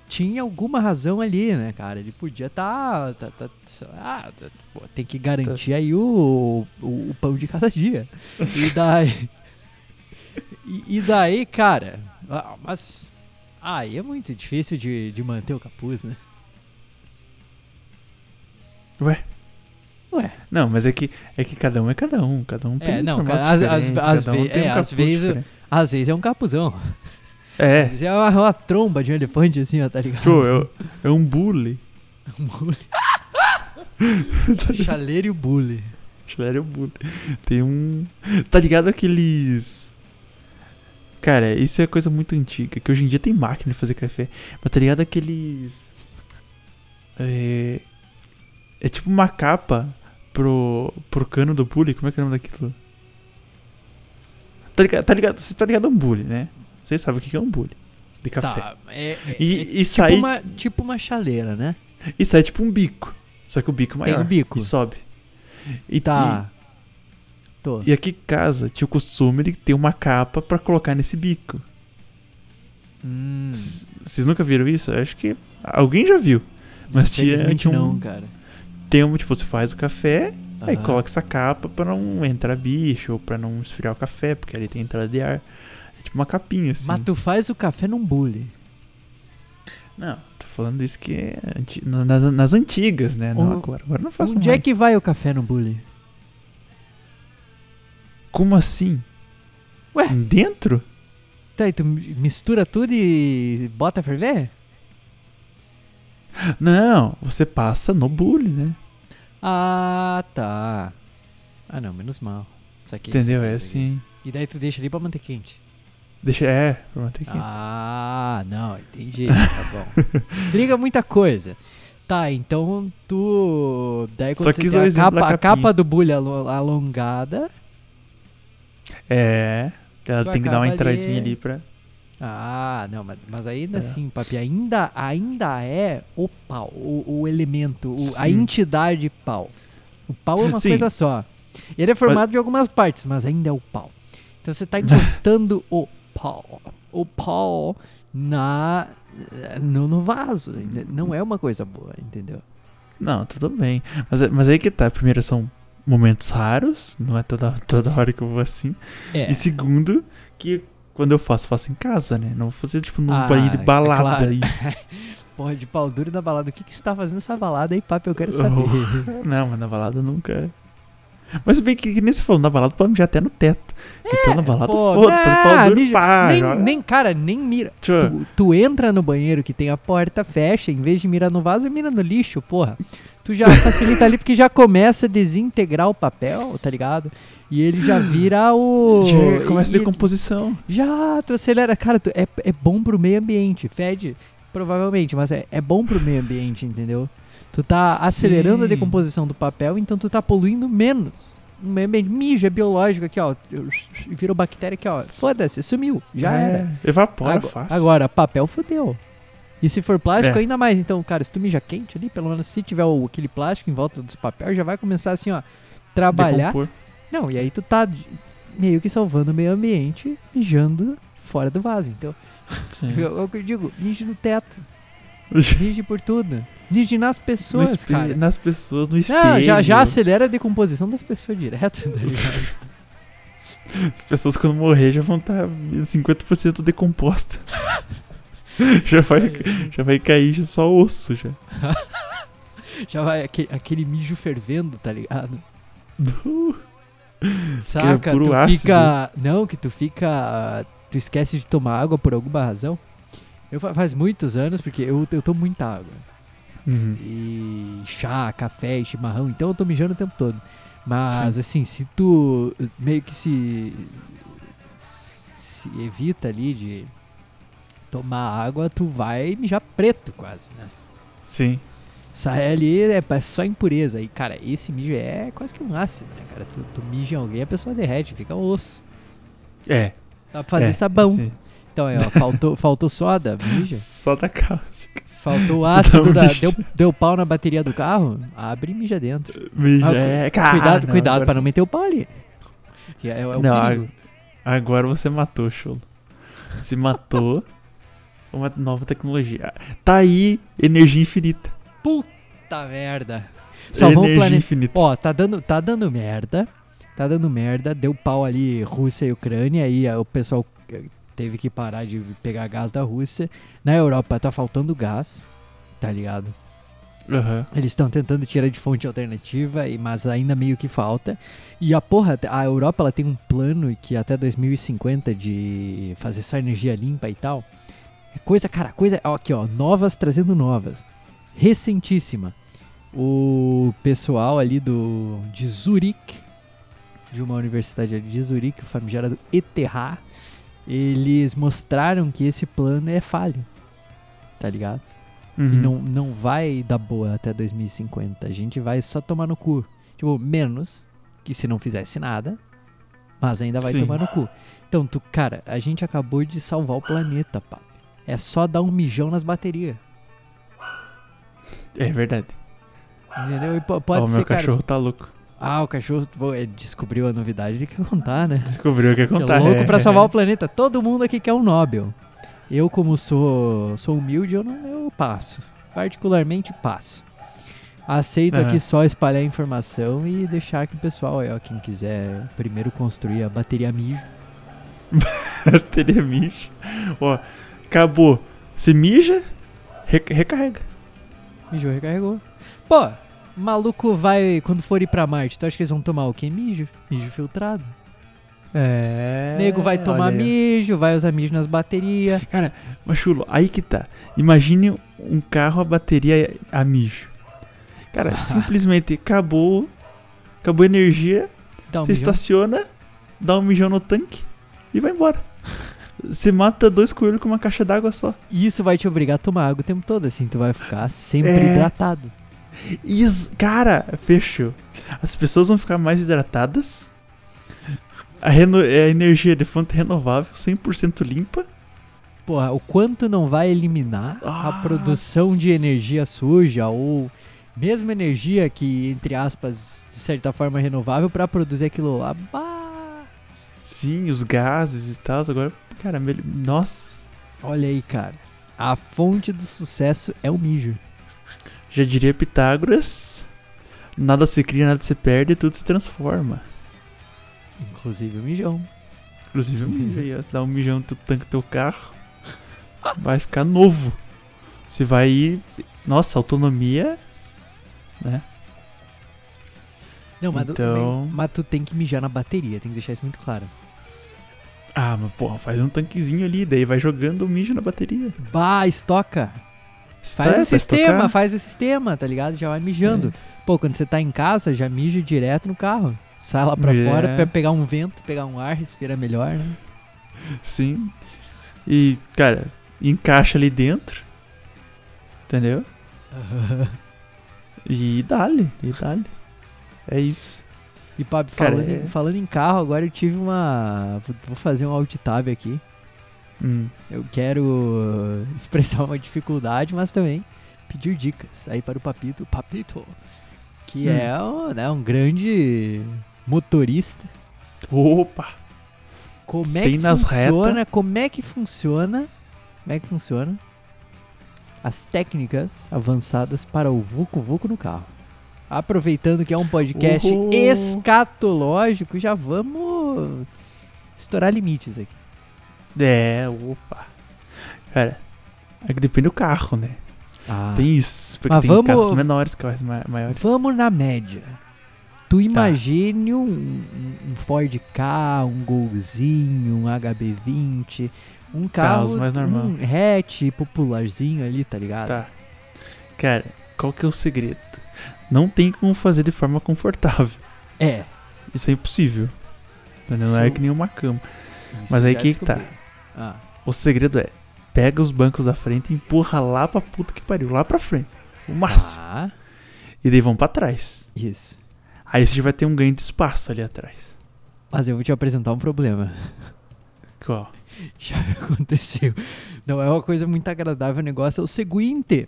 tinha alguma razão ali, né, cara? Ele podia estar. Tá, tá, tá- pô, tem que garantir Tá- aí o, o, o pão de cada dia. E daí. E, e daí, cara. ah, Mas. Aí é muito difícil de, de manter o capuz, né? Ué? Ué. Não, mas é que, é que cada um é cada um. Cada um tem É, um não, formato às- às- às um ve- tem um é, às vezes-. Às vezes é um capuzão. Às É, vezes é uma, uma tromba de um elefante assim, ó, tá ligado? é, é um bully. Um bully. Chaleiro e o bully. Schler é um bully. Tem um. Tá ligado aqueles. Cara, isso é coisa muito antiga. Que hoje em dia tem máquina de fazer café. Mas tá ligado aqueles. É. É tipo uma capa pro, pro cano do bully. Como é que é o nome daquilo? Tá ligado? Tá ligado? Você tá ligado a um bully, né? Vocês sabem o que é um bully de café. Tá, é, é- E, é e, tipo, sai, uma, tipo uma chaleira, né? e sai tipo um bico. Só que o bico é Tem maior. um bico. E sobe. E, Tá. Tô. E, aqui em casa tinha o costume de ter uma capa pra colocar nesse bico. Hum, Vocês nunca viram isso? Eu acho que alguém já viu. Mas tinha, tinha um, não, cara. tem um, tipo, você faz o café, aí Aham. coloca essa capa pra não entrar bicho, ou pra não esfriar o café, porque ali tem entrada de ar. É tipo uma capinha, assim. Mas tu faz o café num bully. Não, tô falando isso que é anti- na- nas, nas antigas, né? Não O- agora. Agora não faço Onde mais. é que vai o café no bully? Como assim? Ué? Dentro? Tá, e tu mistura tudo e bota a ferver? Não, você passa no bule, né? Ah, tá. Ah, não, menos mal. Entendeu? É assim. E daí tu deixa ali pra manter quente. Deixa. É, pra manter aqui. Ah, não, entendi. Tá bom. Explica muita coisa. Tá, então tu. Daí quando Só você tem a capa, a capa do bully alo- alongada. É. Ela Tu tem que dar uma entradinha ali pra. Ah, não, mas, mas ainda É. assim, papi, ainda, ainda é o pau, o, o elemento, o- a entidade pau. O pau é uma Sim. coisa só. Ele é formado de algumas partes, mas ainda é o pau. Então você tá encostando o pau, o pau na no, no vaso. Não é uma coisa boa, entendeu? Não, tudo bem. Mas, mas aí que tá. Primeiro são momentos raros. Não é toda, toda hora que eu vou assim. É. E segundo, que quando eu faço, faço em casa, né? Não vou fazer tipo num Ah, banheiro de é balada. claro. Isso. Porra, de pau duro na balada. O que, que você tá fazendo nessa balada aí, papi? Eu quero saber. Não, mas na balada nunca. É. Mas bem que, que nem você falou, na balada pode mijar até no teto. então na balada, É, foda-se, ah, mija- pá, nem, nem, cara, nem mira. Tu, tu entra no banheiro que tem a porta, fecha, em vez de mirar no vaso, mira no lixo, porra. Tu já facilita ali porque já começa a desintegrar o papel, tá ligado? E ele já vira o. Já começa a decomposição. Já, tu acelera. Cara, tu- é, é bom pro meio ambiente. Fede, provavelmente, mas é, é bom pro meio ambiente, entendeu? Tu tá acelerando a Sim. decomposição do papel, então tu tá poluindo menos. O meio ambiente, mijo, é biológico aqui, ó. Virou bactéria aqui, ó. Foda-se, sumiu. Já é, era. Evapora Ago- fácil. Agora, papel fudeu. E se for plástico, É. ainda mais. Então, cara, se tu mija quente ali, pelo menos se tiver o, aquele plástico em volta dos papéis, já vai começar assim, ó. Trabalhar. Decompor. Não, e aí tu tá meio que salvando o meio ambiente, mijando fora do vaso. Então, eu, eu digo, mije no teto, mije por tudo. Mije nas pessoas, espelho- cara. nas pessoas, no espelho. Não, já, já acelera a decomposição das pessoas direto, tá ligado? As pessoas quando morrer já vão estar 50% decompostas. já, vai, já vai cair só osso já. Já vai aquele, aquele mijo fervendo, tá ligado? Saca, puro tu ácido. fica. Não, que tu fica. Tu esquece de tomar água por alguma razão. Eu fa- faz muitos anos, porque eu, eu tomo muita água. Uhum. E chá, café, chimarrão. Então eu tô mijando o tempo todo. Mas assim, se tu meio que se, se evita ali de tomar água, tu vai mijar preto quase, né? Sim. Sai ali é pa- só impureza. E, cara, esse mijo é quase que um ácido, né, cara? Tu, tu mija em alguém, a pessoa derrete, fica osso. É. Dá pra fazer é, sabão. sim. Então, aí, ó, faltou, faltou soda, mija. Só da cáustica. Faltou Você ácido, da, deu, deu pau na bateria do carro, abre e mija dentro. Mija, Ah, é, cara. cuidado, não, cuidado agora- pra não meter o pau ali. Que é, é o Não, perigo. Agora você matou, Chulo. Se matou uma nova tecnologia. Tá aí energia infinita. Puta merda. Salvou o energia planeta. infinita. Ó, tá dando, tá dando merda. Tá dando merda. Deu pau ali Rússia e Ucrânia. Aí o pessoal teve que parar de pegar gás da Rússia. Na Europa tá faltando gás. Tá ligado? Aham. Eles estão tentando tirar de fonte alternativa, mas ainda meio que falta. E a porra, a Europa ela tem um plano que até 2050 de fazer só energia limpa e tal. É coisa, cara, coisa. ó, Aqui, ó, novas trazendo novas. Recentíssima. O pessoal ali do de Zurique, de uma universidade ali de Zurique, o famigerado ETH, eles mostraram que esse plano é falho. Tá ligado? Uhum. E não, não vai dar boa até 2050. A gente vai só tomar no cu. Tipo, menos que se não fizesse nada, mas ainda vai Sim. tomar no cu. Então, tu, cara, a gente acabou de salvar o planeta, pá. É só dar um mijão nas baterias. É verdade. Entendeu? E pode o ser, meu cara. cachorro tá louco. Ah, o cachorro descobriu a novidade, ele quer contar, né? Descobriu o que ia Que contar. é louco é. pra salvar o planeta. Todo mundo aqui quer um Nobel. Eu, como sou, sou humilde, eu, não, eu passo. Particularmente passo. Aceito Aham. aqui só espalhar informação e deixar que o pessoal, aí, ó, quem quiser primeiro construir a bateria mijo. Bateria mijo. Ó, acabou. Você mija, re- recarrega. Mijou, recarregou. Pô, maluco vai, quando for ir pra Marte, tu acha que eles vão tomar o quê? Mijo. Mijo filtrado. É. Nego vai tomar olha mijo, vai usar mijo nas baterias. Cara, mas chulo, aí que tá. Imagine um carro a bateria a mijo. Cara, simplesmente acabou. Acabou a energia. Um você mijão. estaciona, dá um mijão no tanque e vai embora. Você mata dois coelhos com uma caixa d'água só. E Isso vai te obrigar a tomar água o tempo todo, assim, tu vai ficar sempre É. hidratado. Cara, fechou. As pessoas vão ficar mais hidratadas. A, reno- a energia de fonte renovável, 100% limpa. Porra, o quanto não vai eliminar a Ah, produção de energia suja ou mesmo energia que, entre aspas, de certa forma é renovável pra produzir aquilo lá. Bah! Sim, os gases e tal. Agora, cara, nossa. Olha aí, cara. A fonte do sucesso é o mijo. Já diria Pitágoras: nada se cria, nada se perde, tudo se transforma. Inclusive o mijão. Inclusive, o ó, você dá um mijão no teu tanque do teu carro, vai ficar novo. Você vai ir. Nossa, autonomia. Né? Não, mas, tu, Então- também- mas tu tem que mijar na bateria, tem que deixar isso muito claro. Ah, mas porra, faz um tanquezinho ali, daí vai jogando o mijo na bateria. Bah, estoca! Faz o sistema, tocar. É. faz o sistema, tá ligado? Já vai mijando. Pô, quando você tá em casa, já mija direto no carro. Sai lá pra É. fora pra pegar um vento, pegar um ar, respira melhor, né? Sim. E, cara, encaixa ali dentro. Entendeu? E dá-lhe, e dá-lhe. É isso. E, Pab, falando, é- em, falando em carro, agora eu tive uma. vou- Vou fazer um alt tab aqui. Hum. Eu quero uh, expressar uma dificuldade, mas também pedir dicas aí para o Papito. Papito, que Hum. é um, né, um grande motorista. Opa! Como é Sem que funciona? Como é que funciona? Como é que funciona? As técnicas avançadas para o Vucu Vucu no carro. Aproveitando que é um podcast Uhul. escatológico, já vamos estourar limites aqui. É, opa. Cara, é que depende do carro, né? Ah, Tem isso. Porque Mas tem vamos- carros menores, carros ma- maiores. Vamos na média. Tu imagine um, um- um Ford K, um Golzinho, um HB20, um carro, Carros mais normal. um hatch popularzinho ali, tá ligado? Tá. Cara, qual que é o segredo? Não tem como fazer de forma confortável. É. Isso é impossível. Não é Isso- que nem uma cama. isso Mas aí que que tá? Ah, O segredo é, pega os bancos da frente e empurra lá pra puta que pariu, lá pra frente. O máximo. tá. E daí vão pra trás. Isso. Aí você já vai ter um ganho de espaço ali atrás. Mas eu vou te apresentar um problema. Qual? Já aconteceu. Não é uma coisa muito agradável. O negócio é o seguinte.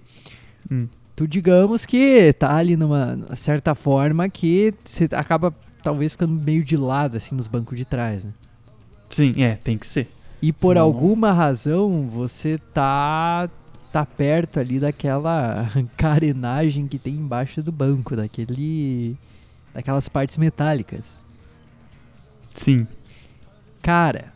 Hum. Tu digamos que tá ali numa certa forma que você acaba talvez ficando meio de lado, assim, nos bancos de trás, né? Sim, é, tem que ser. E por Senão- alguma razão você tá tá perto ali daquela carenagem que tem embaixo do banco, daquele daquelas partes metálicas. Sim. Cara,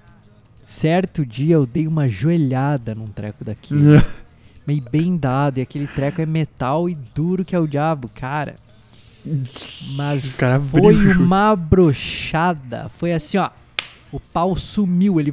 certo dia eu dei uma joelhada num treco daqui. meio bem dado, e aquele treco é metal e duro que é o diabo, cara. Mas cara foi uma brochada. Foi assim, ó. O pau sumiu, ele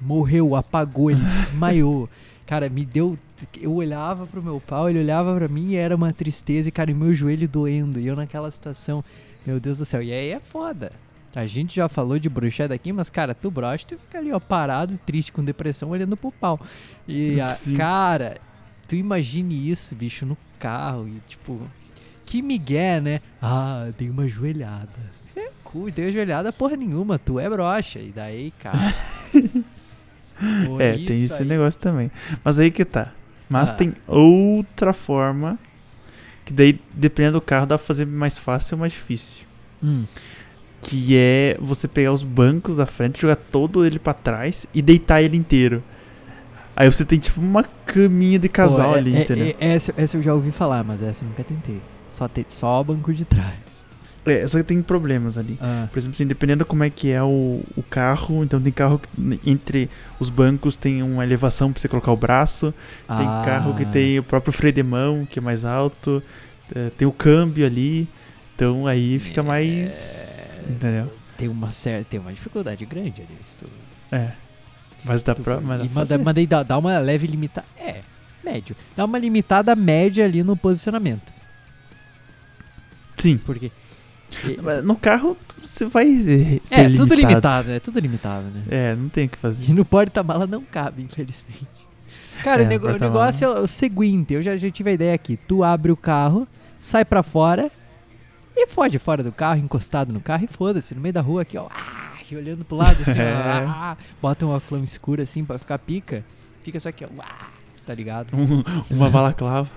morreu, apagou, ele desmaiou. Cara, me deu. Eu olhava pro meu pau, ele olhava pra mim e era uma tristeza, e cara, e meu joelho doendo. E eu naquela situação, meu Deus do céu. E aí é foda. A gente já falou de brochada aqui, mas, cara, tu brocha, tu fica ali, ó, parado, triste, com depressão, olhando pro pau. E, a, cara, tu imagine isso, bicho, no carro e, tipo, que migué, né? Ah, dei uma joelhada. É, cu, dei uma joelhada porra nenhuma, tu é brocha. E daí, cara... por É, tem esse aí- negócio também. Mas aí que tá. Mas Ah. tem outra forma. Que daí, dependendo do carro, dá pra fazer mais fácil ou mais difícil. Hum, Que é você pegar os bancos da frente, jogar todo ele pra trás e deitar ele inteiro. Aí você tem tipo uma caminha de casal pô, é- ali, é- entendeu? é- essa, essa eu já ouvi falar, mas essa eu nunca tentei. Só, te, só o banco de trás. É, só que tem problemas ali. Ah, Por exemplo, assim, dependendo como é que é o, o carro, então tem carro que entre os bancos tem uma elevação pra você colocar o braço, tem ah, carro que tem o próprio freio de mão, que é mais alto, eh, tem o câmbio ali, então aí fica mais. Entendeu? Tem uma certa, tem uma dificuldade grande ali. Se tu, É. Mas dá pra. Mas dá e pra manda, fazer. manda aí dá, dá uma leve limitada. É, médio. Dá uma limitada média ali no posicionamento. Sim. Porque. E- No carro você vai eh, ser é, tudo limitado. é tudo limitado, né? É, não tem o que fazer. E no porta-mala não cabe, infelizmente. Cara, É, o, nego- o porta-mala- negócio é o seguinte, eu já, já tive a ideia aqui. Tu abre o carro, sai pra fora e fode fora do carro, encostado no carro e foda-se, no meio da rua aqui, ó. ah, olhando pro lado assim, É. ah, bota um óculos escuro assim pra ficar pica. Fica só aqui, ó. ah, tá ligado? Um- uma balaclava.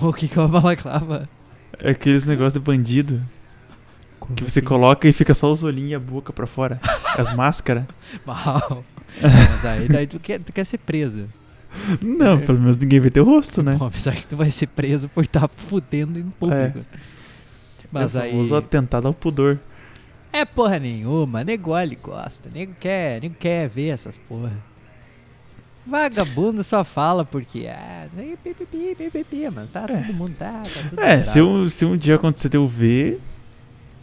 O que que é uma balaclava? É aqueles negócios de bandido que você Assim, coloca e fica só os olhinhos e a boca pra fora. As máscaras. Mal. Mas aí daí tu quer, tu quer ser preso. Não, pelo menos ninguém vê teu rosto, né? Bom, apesar que tu vai ser preso por estar fudendo em público. Mas é aí. famoso atentado ao pudor. É porra nenhuma, nego olha e gosta. Nego quer, nego quer ver essas porra. Vagabundo só fala porque. Ah, aí pipipi, pipipi, mano. Tá, É. todo mundo tá, tá tudo É, se um, se um dia acontecer eu ver,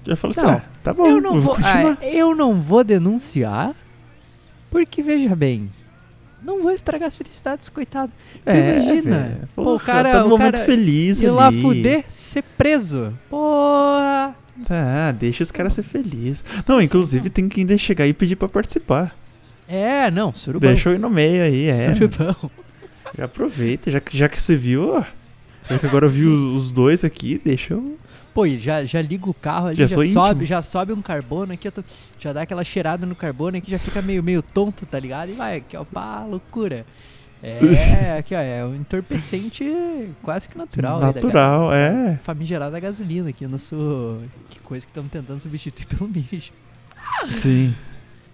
já falo assim, Não, ah, tá bom, eu não vou, continuar. ah, eu não vou denunciar, porque veja bem, não vou estragar as felicidades, coitado. Tu imagina, velho. pô, o cara- tá no o momento cara feliz Ir lá ali. fuder, ser preso. Porra! Tá, deixa os caras ser felizes. Não, inclusive tem que ainda chegar e pedir pra participar. É, não, surubão. Deixa eu ir no meio aí, é. Surubão. Já aproveita, já que, já que você viu, ó. Já que agora eu vi os, os dois aqui, deixa eu. Pô, já, já liga o carro ali, Já já, sobe, íntimo. já sobe um carbono aqui, tô- já dá aquela cheirada no carbono aqui, já fica meio, meio tonto, tá ligado? E vai, aqui ó, pá, loucura. É, aqui ó, é um entorpecente quase que natural. aí da Natural, é. Famigerada gasolina aqui, nosso... Que coisa que estamos tentando substituir pelo mijo. Sim.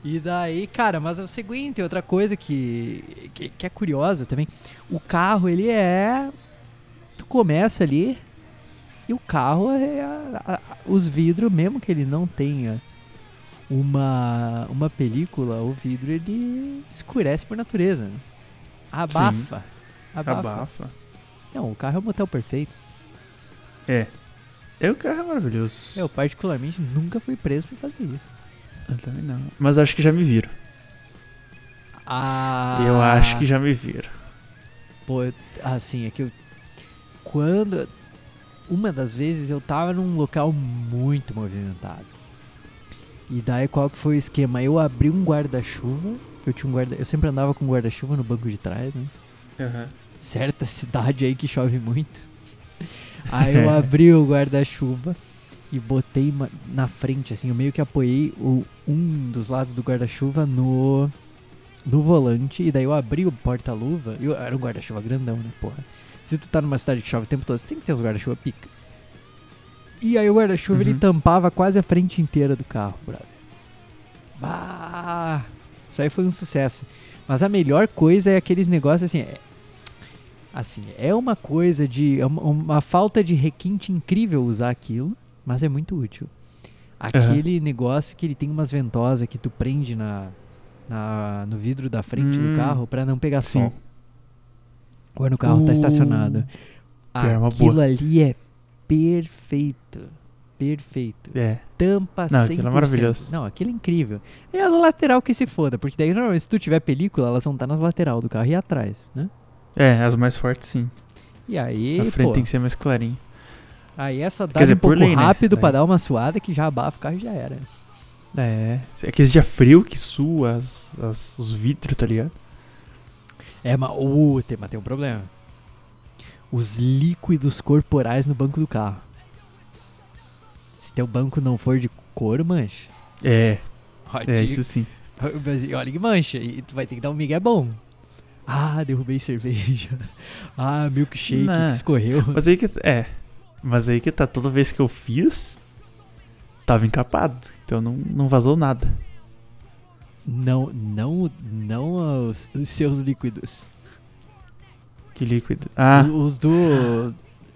E daí, cara, mas é o seguinte, outra coisa que, que, que é curiosa também. O carro, ele é. Tu começa ali e o carro é. a- a- os vidros, mesmo que ele não tenha uma, uma película, o vidro ele escurece por natureza. né? Abafa. Abafa. Abafa. Não, o carro é o motel perfeito. É. É o carro é maravilhoso. Eu, particularmente, nunca fui preso por fazer isso. Eu também não. Mas acho que já me viram. Ah, Eu acho que já me viram. Pô, assim, é que eu. Quando. Uma das vezes eu tava num local muito movimentado. E daí qual que foi o esquema? Eu abri um guarda-chuva. Eu tinha um guarda, eu sempre andava com guarda-chuva no banco de trás, né? Aham. certa cidade aí que chove muito. Aí eu abri o guarda-chuva e botei na frente, assim, eu meio que apoiei o, um dos lados do guarda-chuva no, no volante, e daí eu abri o porta-luva, eu- era um guarda-chuva grandão, né, porra. Se tu tá numa cidade que chove o tempo todo, você tem que ter os guarda-chuva pica. E aí o guarda-chuva ele Uhum. tampava quase a frente inteira do carro, brother. Bah! Isso aí foi um sucesso. Mas a melhor coisa é aqueles negócios assim. É, assim, é uma coisa de. É uma, uma falta de requinte incrível usar aquilo, mas é muito útil. Aquele negócio que ele tem umas ventosas que tu prende na, na, no vidro da frente Hum, do carro pra não pegar sim. sol. Quando o carro tá Uh, estacionado. é Aquilo ali é perfeito. Perfeito É. tampa Não, 100%. aquilo é maravilhoso. Não, aquilo é incrível. É a lateral que se foda, porque daí normalmente se tu tiver película, elas vão estar nas lateral do carro e atrás, né? É, as mais fortes sim. E aí, a frente pô, tem que ser mais clarinho. aí é só dar dizer, um pouco lei, né? rápido pra Daí- dar uma suada que já abafa o carro e já era. É. Aqueles dia frio que sua as, as- os vidros, tá ligado? É, mas, uh, tem, mas tem um problema. Os líquidos corporais no banco do carro. Se teu banco não for de couro, mancha. É, é isso sim. Olha que mancha. E tu vai ter que dar um migué bom. Ah, derrubei cerveja. Ah, milkshake Não. que escorreu. Mas aí que. É. Mas aí que tá, toda vez que eu fiz, tava encapado. Então não, não vazou nada. Não, não, não os, os seus líquidos. Que líquido. Ah, Os do.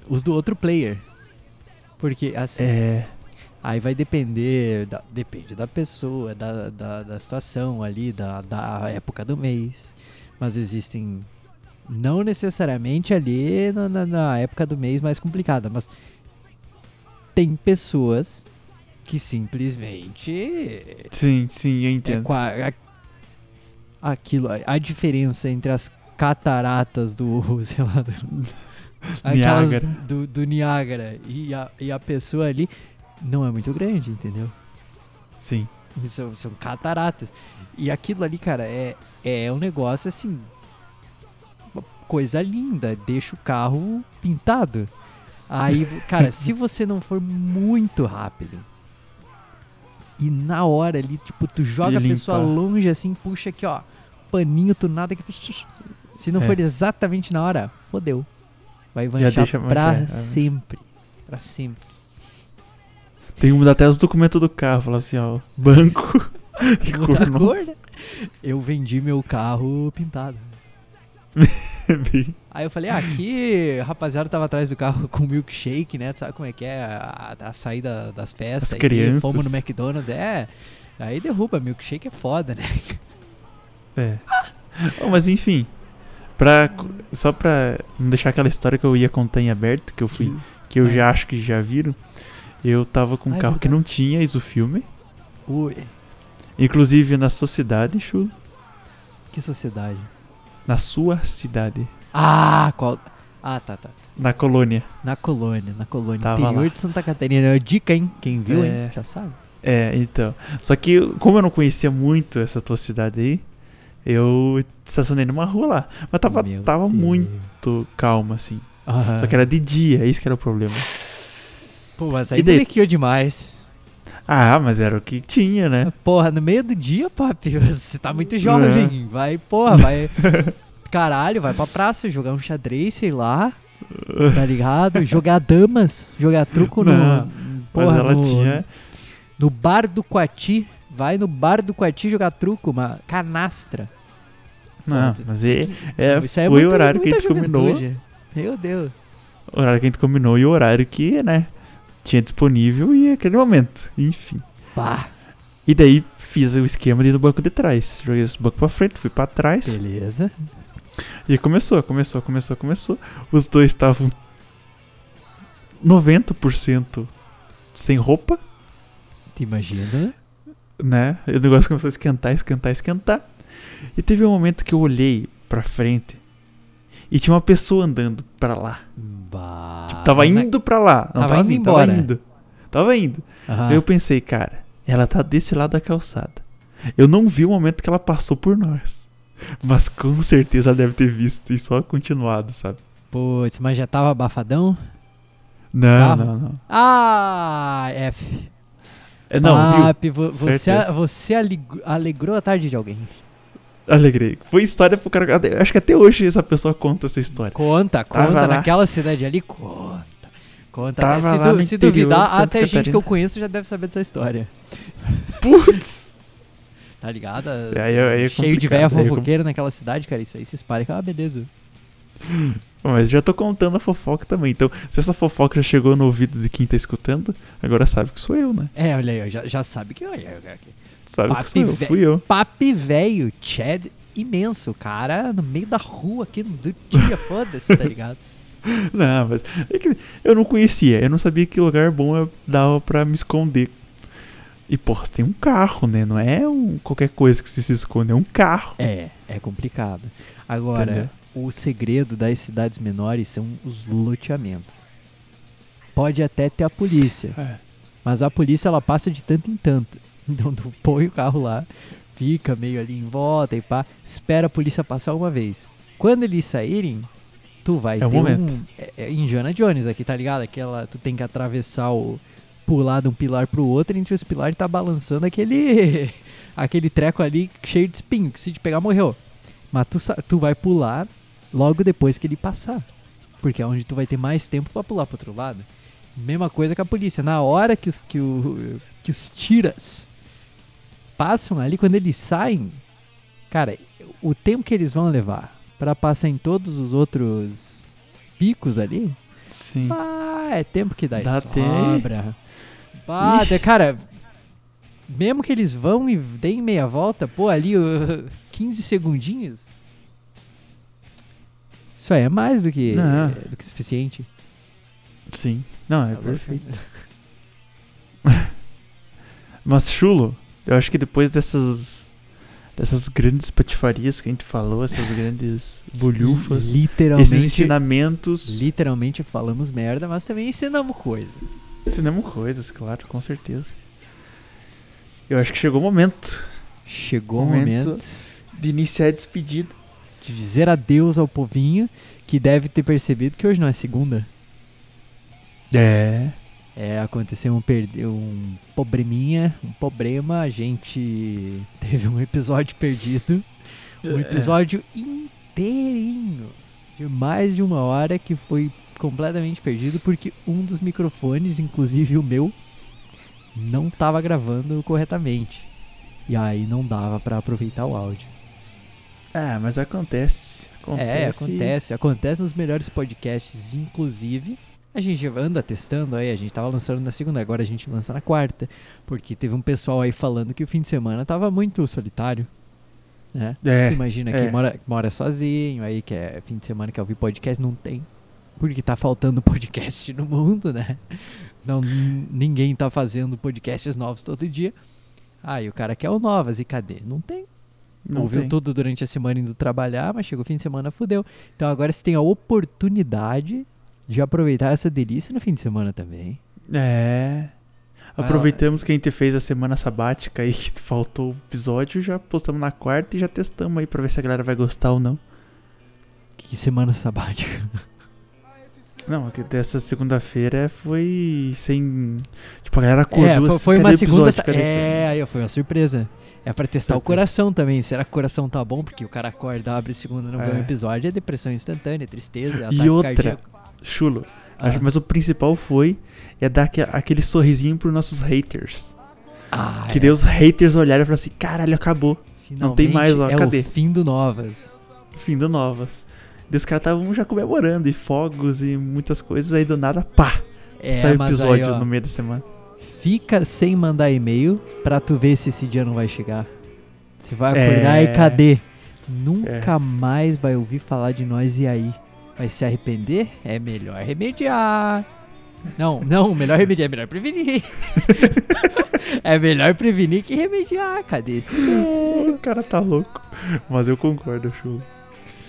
Os do outro player. Porque assim. é. Aí vai depender. da- depende da pessoa, da, da, da situação ali, da, da época do mês. Mas existem. Não necessariamente ali na, na, na época do mês mais complicada, mas tem pessoas que simplesmente. Sim, sim, eu É entendo. a- aquilo, a, diferença entre as cataratas do. sei lá, do, Niágara. do, do Niágara e a, e a pessoa ali não é muito grande, entendeu? Sim. São, são cataratas. E aquilo ali, cara, é, é um negócio assim. Coisa linda. Deixa o carro pintado. Aí, cara, se você não for muito rápido e na hora ali, tipo, tu joga a pessoa longe assim, puxa aqui, ó, paninho, tu nada que. Se não É. for exatamente na hora, fodeu. Vai manchar pra manchar, é. sempre. Pra sempre. Tem que mudar até os documentos do carro. Falar assim, ó. Banco. e cor cor, né? Eu vendi meu carro pintado. Bem- Aí eu falei, ah, aqui, rapaziada tava atrás do carro com milkshake, né? Tu sabe como é que é a, a saída das festas. As crianças. Fomos no McDonald's, é. Aí derruba, milkshake é foda, né? É. Oh, mas enfim. Pra, só pra não deixar aquela história que eu ia contar em aberto, que eu fui. Que eu É. já acho que já viram. Eu tava com um Ah, é carro que não tinha isofilme. Ui, Inclusive na sua cidade, chulo. que sociedade. Na sua cidade. Ah, qual... Ah, tá, tá. Na colônia. Na colônia, na colônia. Tava interior lá. de Santa Catarina. Dica, hein? Quem viu, É. hein? Já sabe. É, então. Só que, como eu não conhecia muito essa tua cidade aí, eu estacionei numa rua lá. Mas tava, Meu tava Deus. muito calmo, assim. Aham. Só que era de dia, isso que era o problema. Pô, mas aí daí? molequeou demais. Ah, mas era o que tinha, né? Porra, no meio do dia, papi, você tá muito jovem. Vai, porra, vai. Caralho, vai pra praça jogar um xadrez, sei lá. Tá ligado? Jogar damas, jogar truco no. Não, Porra, mas ela no, tinha. no bar do Quati. Vai no bar do Quati jogar truco, uma canastra. Não, Pô, mas é, é, Isso aí foi muito- o horário que a gente combinou. Meu Deus. O horário que a gente combinou e o horário que, né? Tinha disponível e aquele momento. Enfim. Pá, E daí fiz o esquema ir no banco de trás. Joguei esse banco pra frente, fui pra trás. beleza. E começou, começou, começou, começou. Os dois estavam 90% sem roupa, Te imagina? né? E o negócio começou a esquentar, esquentar, esquentar. E teve um momento que eu olhei pra frente E tinha uma pessoa andando pra lá. Bah. Tipo, tava Na- indo pra lá. Não Tava tava, indo indo, embora. Tava indo. Tava indo. Aí eu pensei, cara, ela tá desse lado da calçada. Eu não vi o momento que ela passou por nós. Mas com certeza ela deve ter visto e só continuado, sabe? Putz, mas já tava abafadão? Não, Carro? não, não. Ah, F. É, não, viu? Papi, vo- você, Certeza. você alegrou a tarde de alguém. Alegrei. Foi história pro cara. Acho que até hoje essa pessoa conta essa história. Conta, Tava conta. lá. Naquela cidade ali, conta. Conta. Tava até- se lá du- se duvidar, até gente que Catarina. eu conheço já deve saber dessa história. Putz! Tá ligado? Aí, aí é Cheio de velha é fofoqueira naquela cidade, cara. Isso aí se espalha que é uma beleza. Mas já tô contando a fofoca também. Então, se essa fofoca já chegou no ouvido de quem tá escutando, agora sabe que sou eu, né? É, olha aí, já, já sabe que. Olha, olha. Sabe Papi que sou eu, ve- fui eu. Papi velho, Chad imenso, cara, no meio da rua aqui do dia, foda-se, tá ligado? Não, mas é eu não conhecia, eu não sabia que lugar bom eu dava pra me esconder. E, pô, tem um carro, né? Não é um, qualquer coisa que se, se esconde, é um carro. É, é complicado. Agora, Entendeu? o segredo das cidades menores são os loteamentos. Pode até ter a polícia, É. mas a polícia ela passa de tanto em tanto. Então tu põe o carro lá, fica meio ali em volta e pá, espera a polícia passar uma vez. Quando eles saírem, tu vai É ter momento. um é, é Indiana Jones aqui, tá ligado? Aquela tu tem que atravessar o pular de um pilar pro outro, entre os pilares tá balançando aquele aquele treco ali cheio de espinho, que se te pegar morreu. Mas tu, tu vai pular logo depois que ele passar. Porque é onde tu vai ter mais tempo pra pular pro outro lado. Mesma coisa com a polícia. Na hora que os, que o, que os tiras passam ali, quando eles saem, cara, o tempo que eles vão levar pra passar em todos os outros picos ali, Sim. ah, é tempo que dá, Dá sobra. Ah, cara, mesmo que eles vão e deem meia volta, pô, ali uh, 15 segundinhos. Isso aí é mais do que, Não. do que suficiente. Sim. Não, é Tá perfeito. Mas, Chulo, eu acho que depois dessas. Dessas grandes patifarias que a gente falou, essas grandes bolhufas, esses Literalmente, ensinamentos. literalmente falamos merda, mas também ensinamos coisa. Ensinamos coisas, claro, com certeza. Eu acho que chegou o momento Chegou Momento. o momento de iniciar a despedida. de dizer adeus ao povinho que deve ter percebido que hoje não é segunda. É. É, aconteceu um, um probleminha, um problema, a gente teve um episódio perdido, um É. episódio inteirinho, de mais de uma hora que foi completamente perdido porque um dos microfones, inclusive o meu, não estava gravando corretamente. E aí não dava pra aproveitar o áudio. Ah, mas acontece. Acontece. É, acontece. Acontece nos melhores podcasts, inclusive. A gente anda testando aí, a gente tava lançando na segunda, agora a gente lança na quarta. Porque teve um pessoal aí falando que o fim de semana tava muito solitário. Né? É. Imagina que é. mora, mora sozinho, aí que é fim de semana que ouvir podcast, não tem. Porque tá faltando podcast no mundo, né? Não, ninguém tá fazendo podcasts novos todo dia. Ah, e o cara quer o novas, e cadê? Não tem. Não Ouviu tem. tudo durante a semana indo trabalhar, mas chegou o fim de semana, fudeu. Então agora você tem a oportunidade de aproveitar essa delícia no fim de semana também. É. Aproveitamos que a gente fez a semana sabática que faltou o episódio, já postamos na quarta e já testamos aí pra ver se a galera vai gostar ou não. Que semana sabática. Não, é dessa segunda-feira foi sem. Tipo, a galera acordou É, foi, assim, foi "Cadê uma segunda. episódio? É, aí foi uma surpresa. É pra testar o coração também. Será que o coração tá bom? Porque o cara acorda, abre segunda não vê um É. episódio, é depressão instantânea, tristeza, E ataque outra, cardíaco. Chulo. Ah. Mas o principal foi é dar aque- aquele sorrisinho pros nossos haters. Ah, Que é. os haters olharam e falaram assim: caralho, acabou. não tem mais, ó, Finalmente é cadê? o fim do Novas. Fim do Novas. E os caras estavam já comemorando, e fogos e muitas coisas, aí do nada, pá! É, sai o episódio aí, ó, no meio da semana. Fica sem mandar e-mail pra tu ver se esse dia não vai chegar. Você vai acordar É. e cadê? Nunca mais vai ouvir falar de nós e aí? Vai se arrepender? É melhor remediar. Não, não, melhor remediar, é melhor prevenir. é melhor prevenir que remediar. Cadê esse e-mail? O cara tá louco. Mas eu concordo, chulo.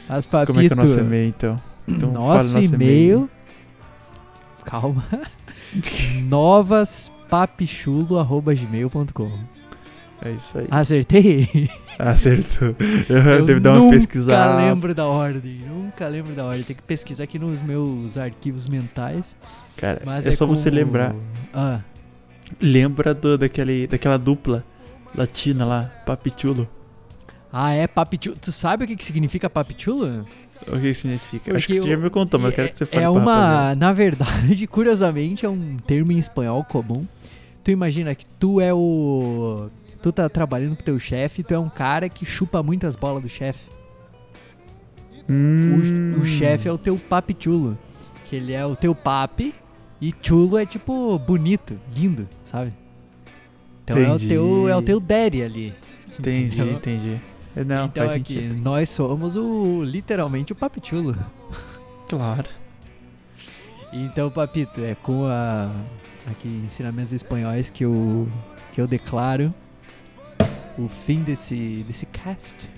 As papito. Como é que é o nosso e-mail, então? então nosso, nosso e-mail. Calma. novaspapichulo.gmail.com É isso aí. Acertei? Acertou. Eu Deve dar uma nunca pesquisada. lembro da ordem. Nunca lembro da ordem. Tem que pesquisar aqui nos meus arquivos mentais. Cara, Mas é, é, só você lembrar. Ah, Lembra do, daquele, daquela dupla latina lá, Papichulo. Ah é papichulo. Tu sabe o que, que significa papichulo? O que significa? Acho Porque que você já me contou, mas eu quero é, que você fale É uma, na verdade, curiosamente, é um termo em espanhol comum. Tu imagina que tu é o. Tu tá trabalhando com teu chefe, tu é um cara que chupa muitas bolas do chefe. Hum. O, o chefe é o teu papichulo. Que ele é o teu papi e chulo é tipo bonito, lindo, sabe? Então é o Entendi. teu é o teu daddy ali. Entendi, entendi. É, Não, então faz aqui, sentido. nós somos o literalmente o papichulo. Claro. Então, papito, é com a aqui ensinamentos espanhóis que eu que eu declaro o fim desse desse cast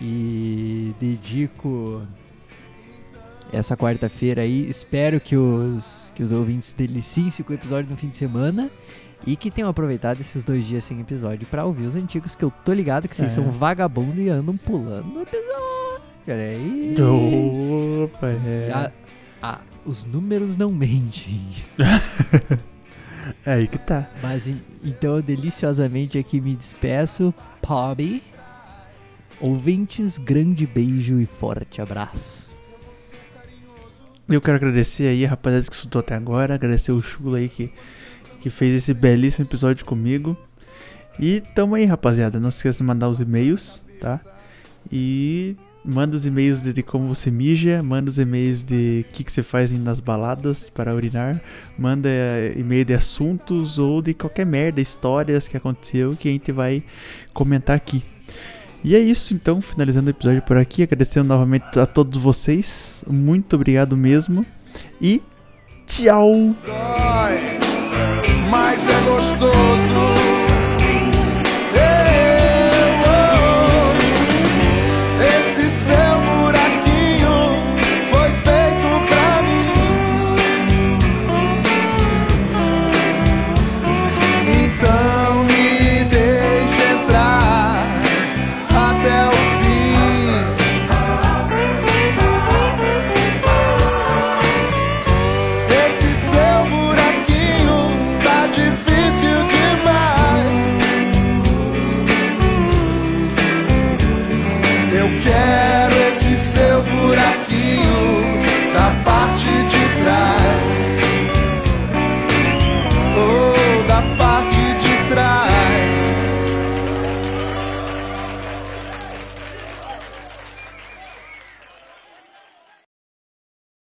e dedico essa quarta-feira aí. Espero que os que os ouvintes deliciem-se com o episódio no fim de semana. E que tenham aproveitado esses dois dias sem episódio pra ouvir os antigos, que eu tô ligado que vocês É. são vagabundos e andam pulando no episódio. Olha aí. Opa, é. A- a- os números não mentem. É aí que tá. Mas en- então eu deliciosamente aqui me despeço. Pobby. Ouvintes, grande beijo e forte abraço. Eu quero agradecer aí rapaziada que escutou até agora, agradecer o Chulo aí que, que fez esse belíssimo episódio comigo. E tamo aí, rapaziada. Não se esqueça de mandar os e-mails, tá? E manda os e-mails de, como você mija, manda os e-mails de o que, que você faz nas baladas para urinar, manda eh, e-mail de assuntos ou de qualquer merda, histórias que aconteceu que a gente vai comentar aqui. E é isso, então, finalizando o episódio por aqui, agradecendo novamente a todos vocês. Muito obrigado mesmo. E tchau! Mas é gostoso.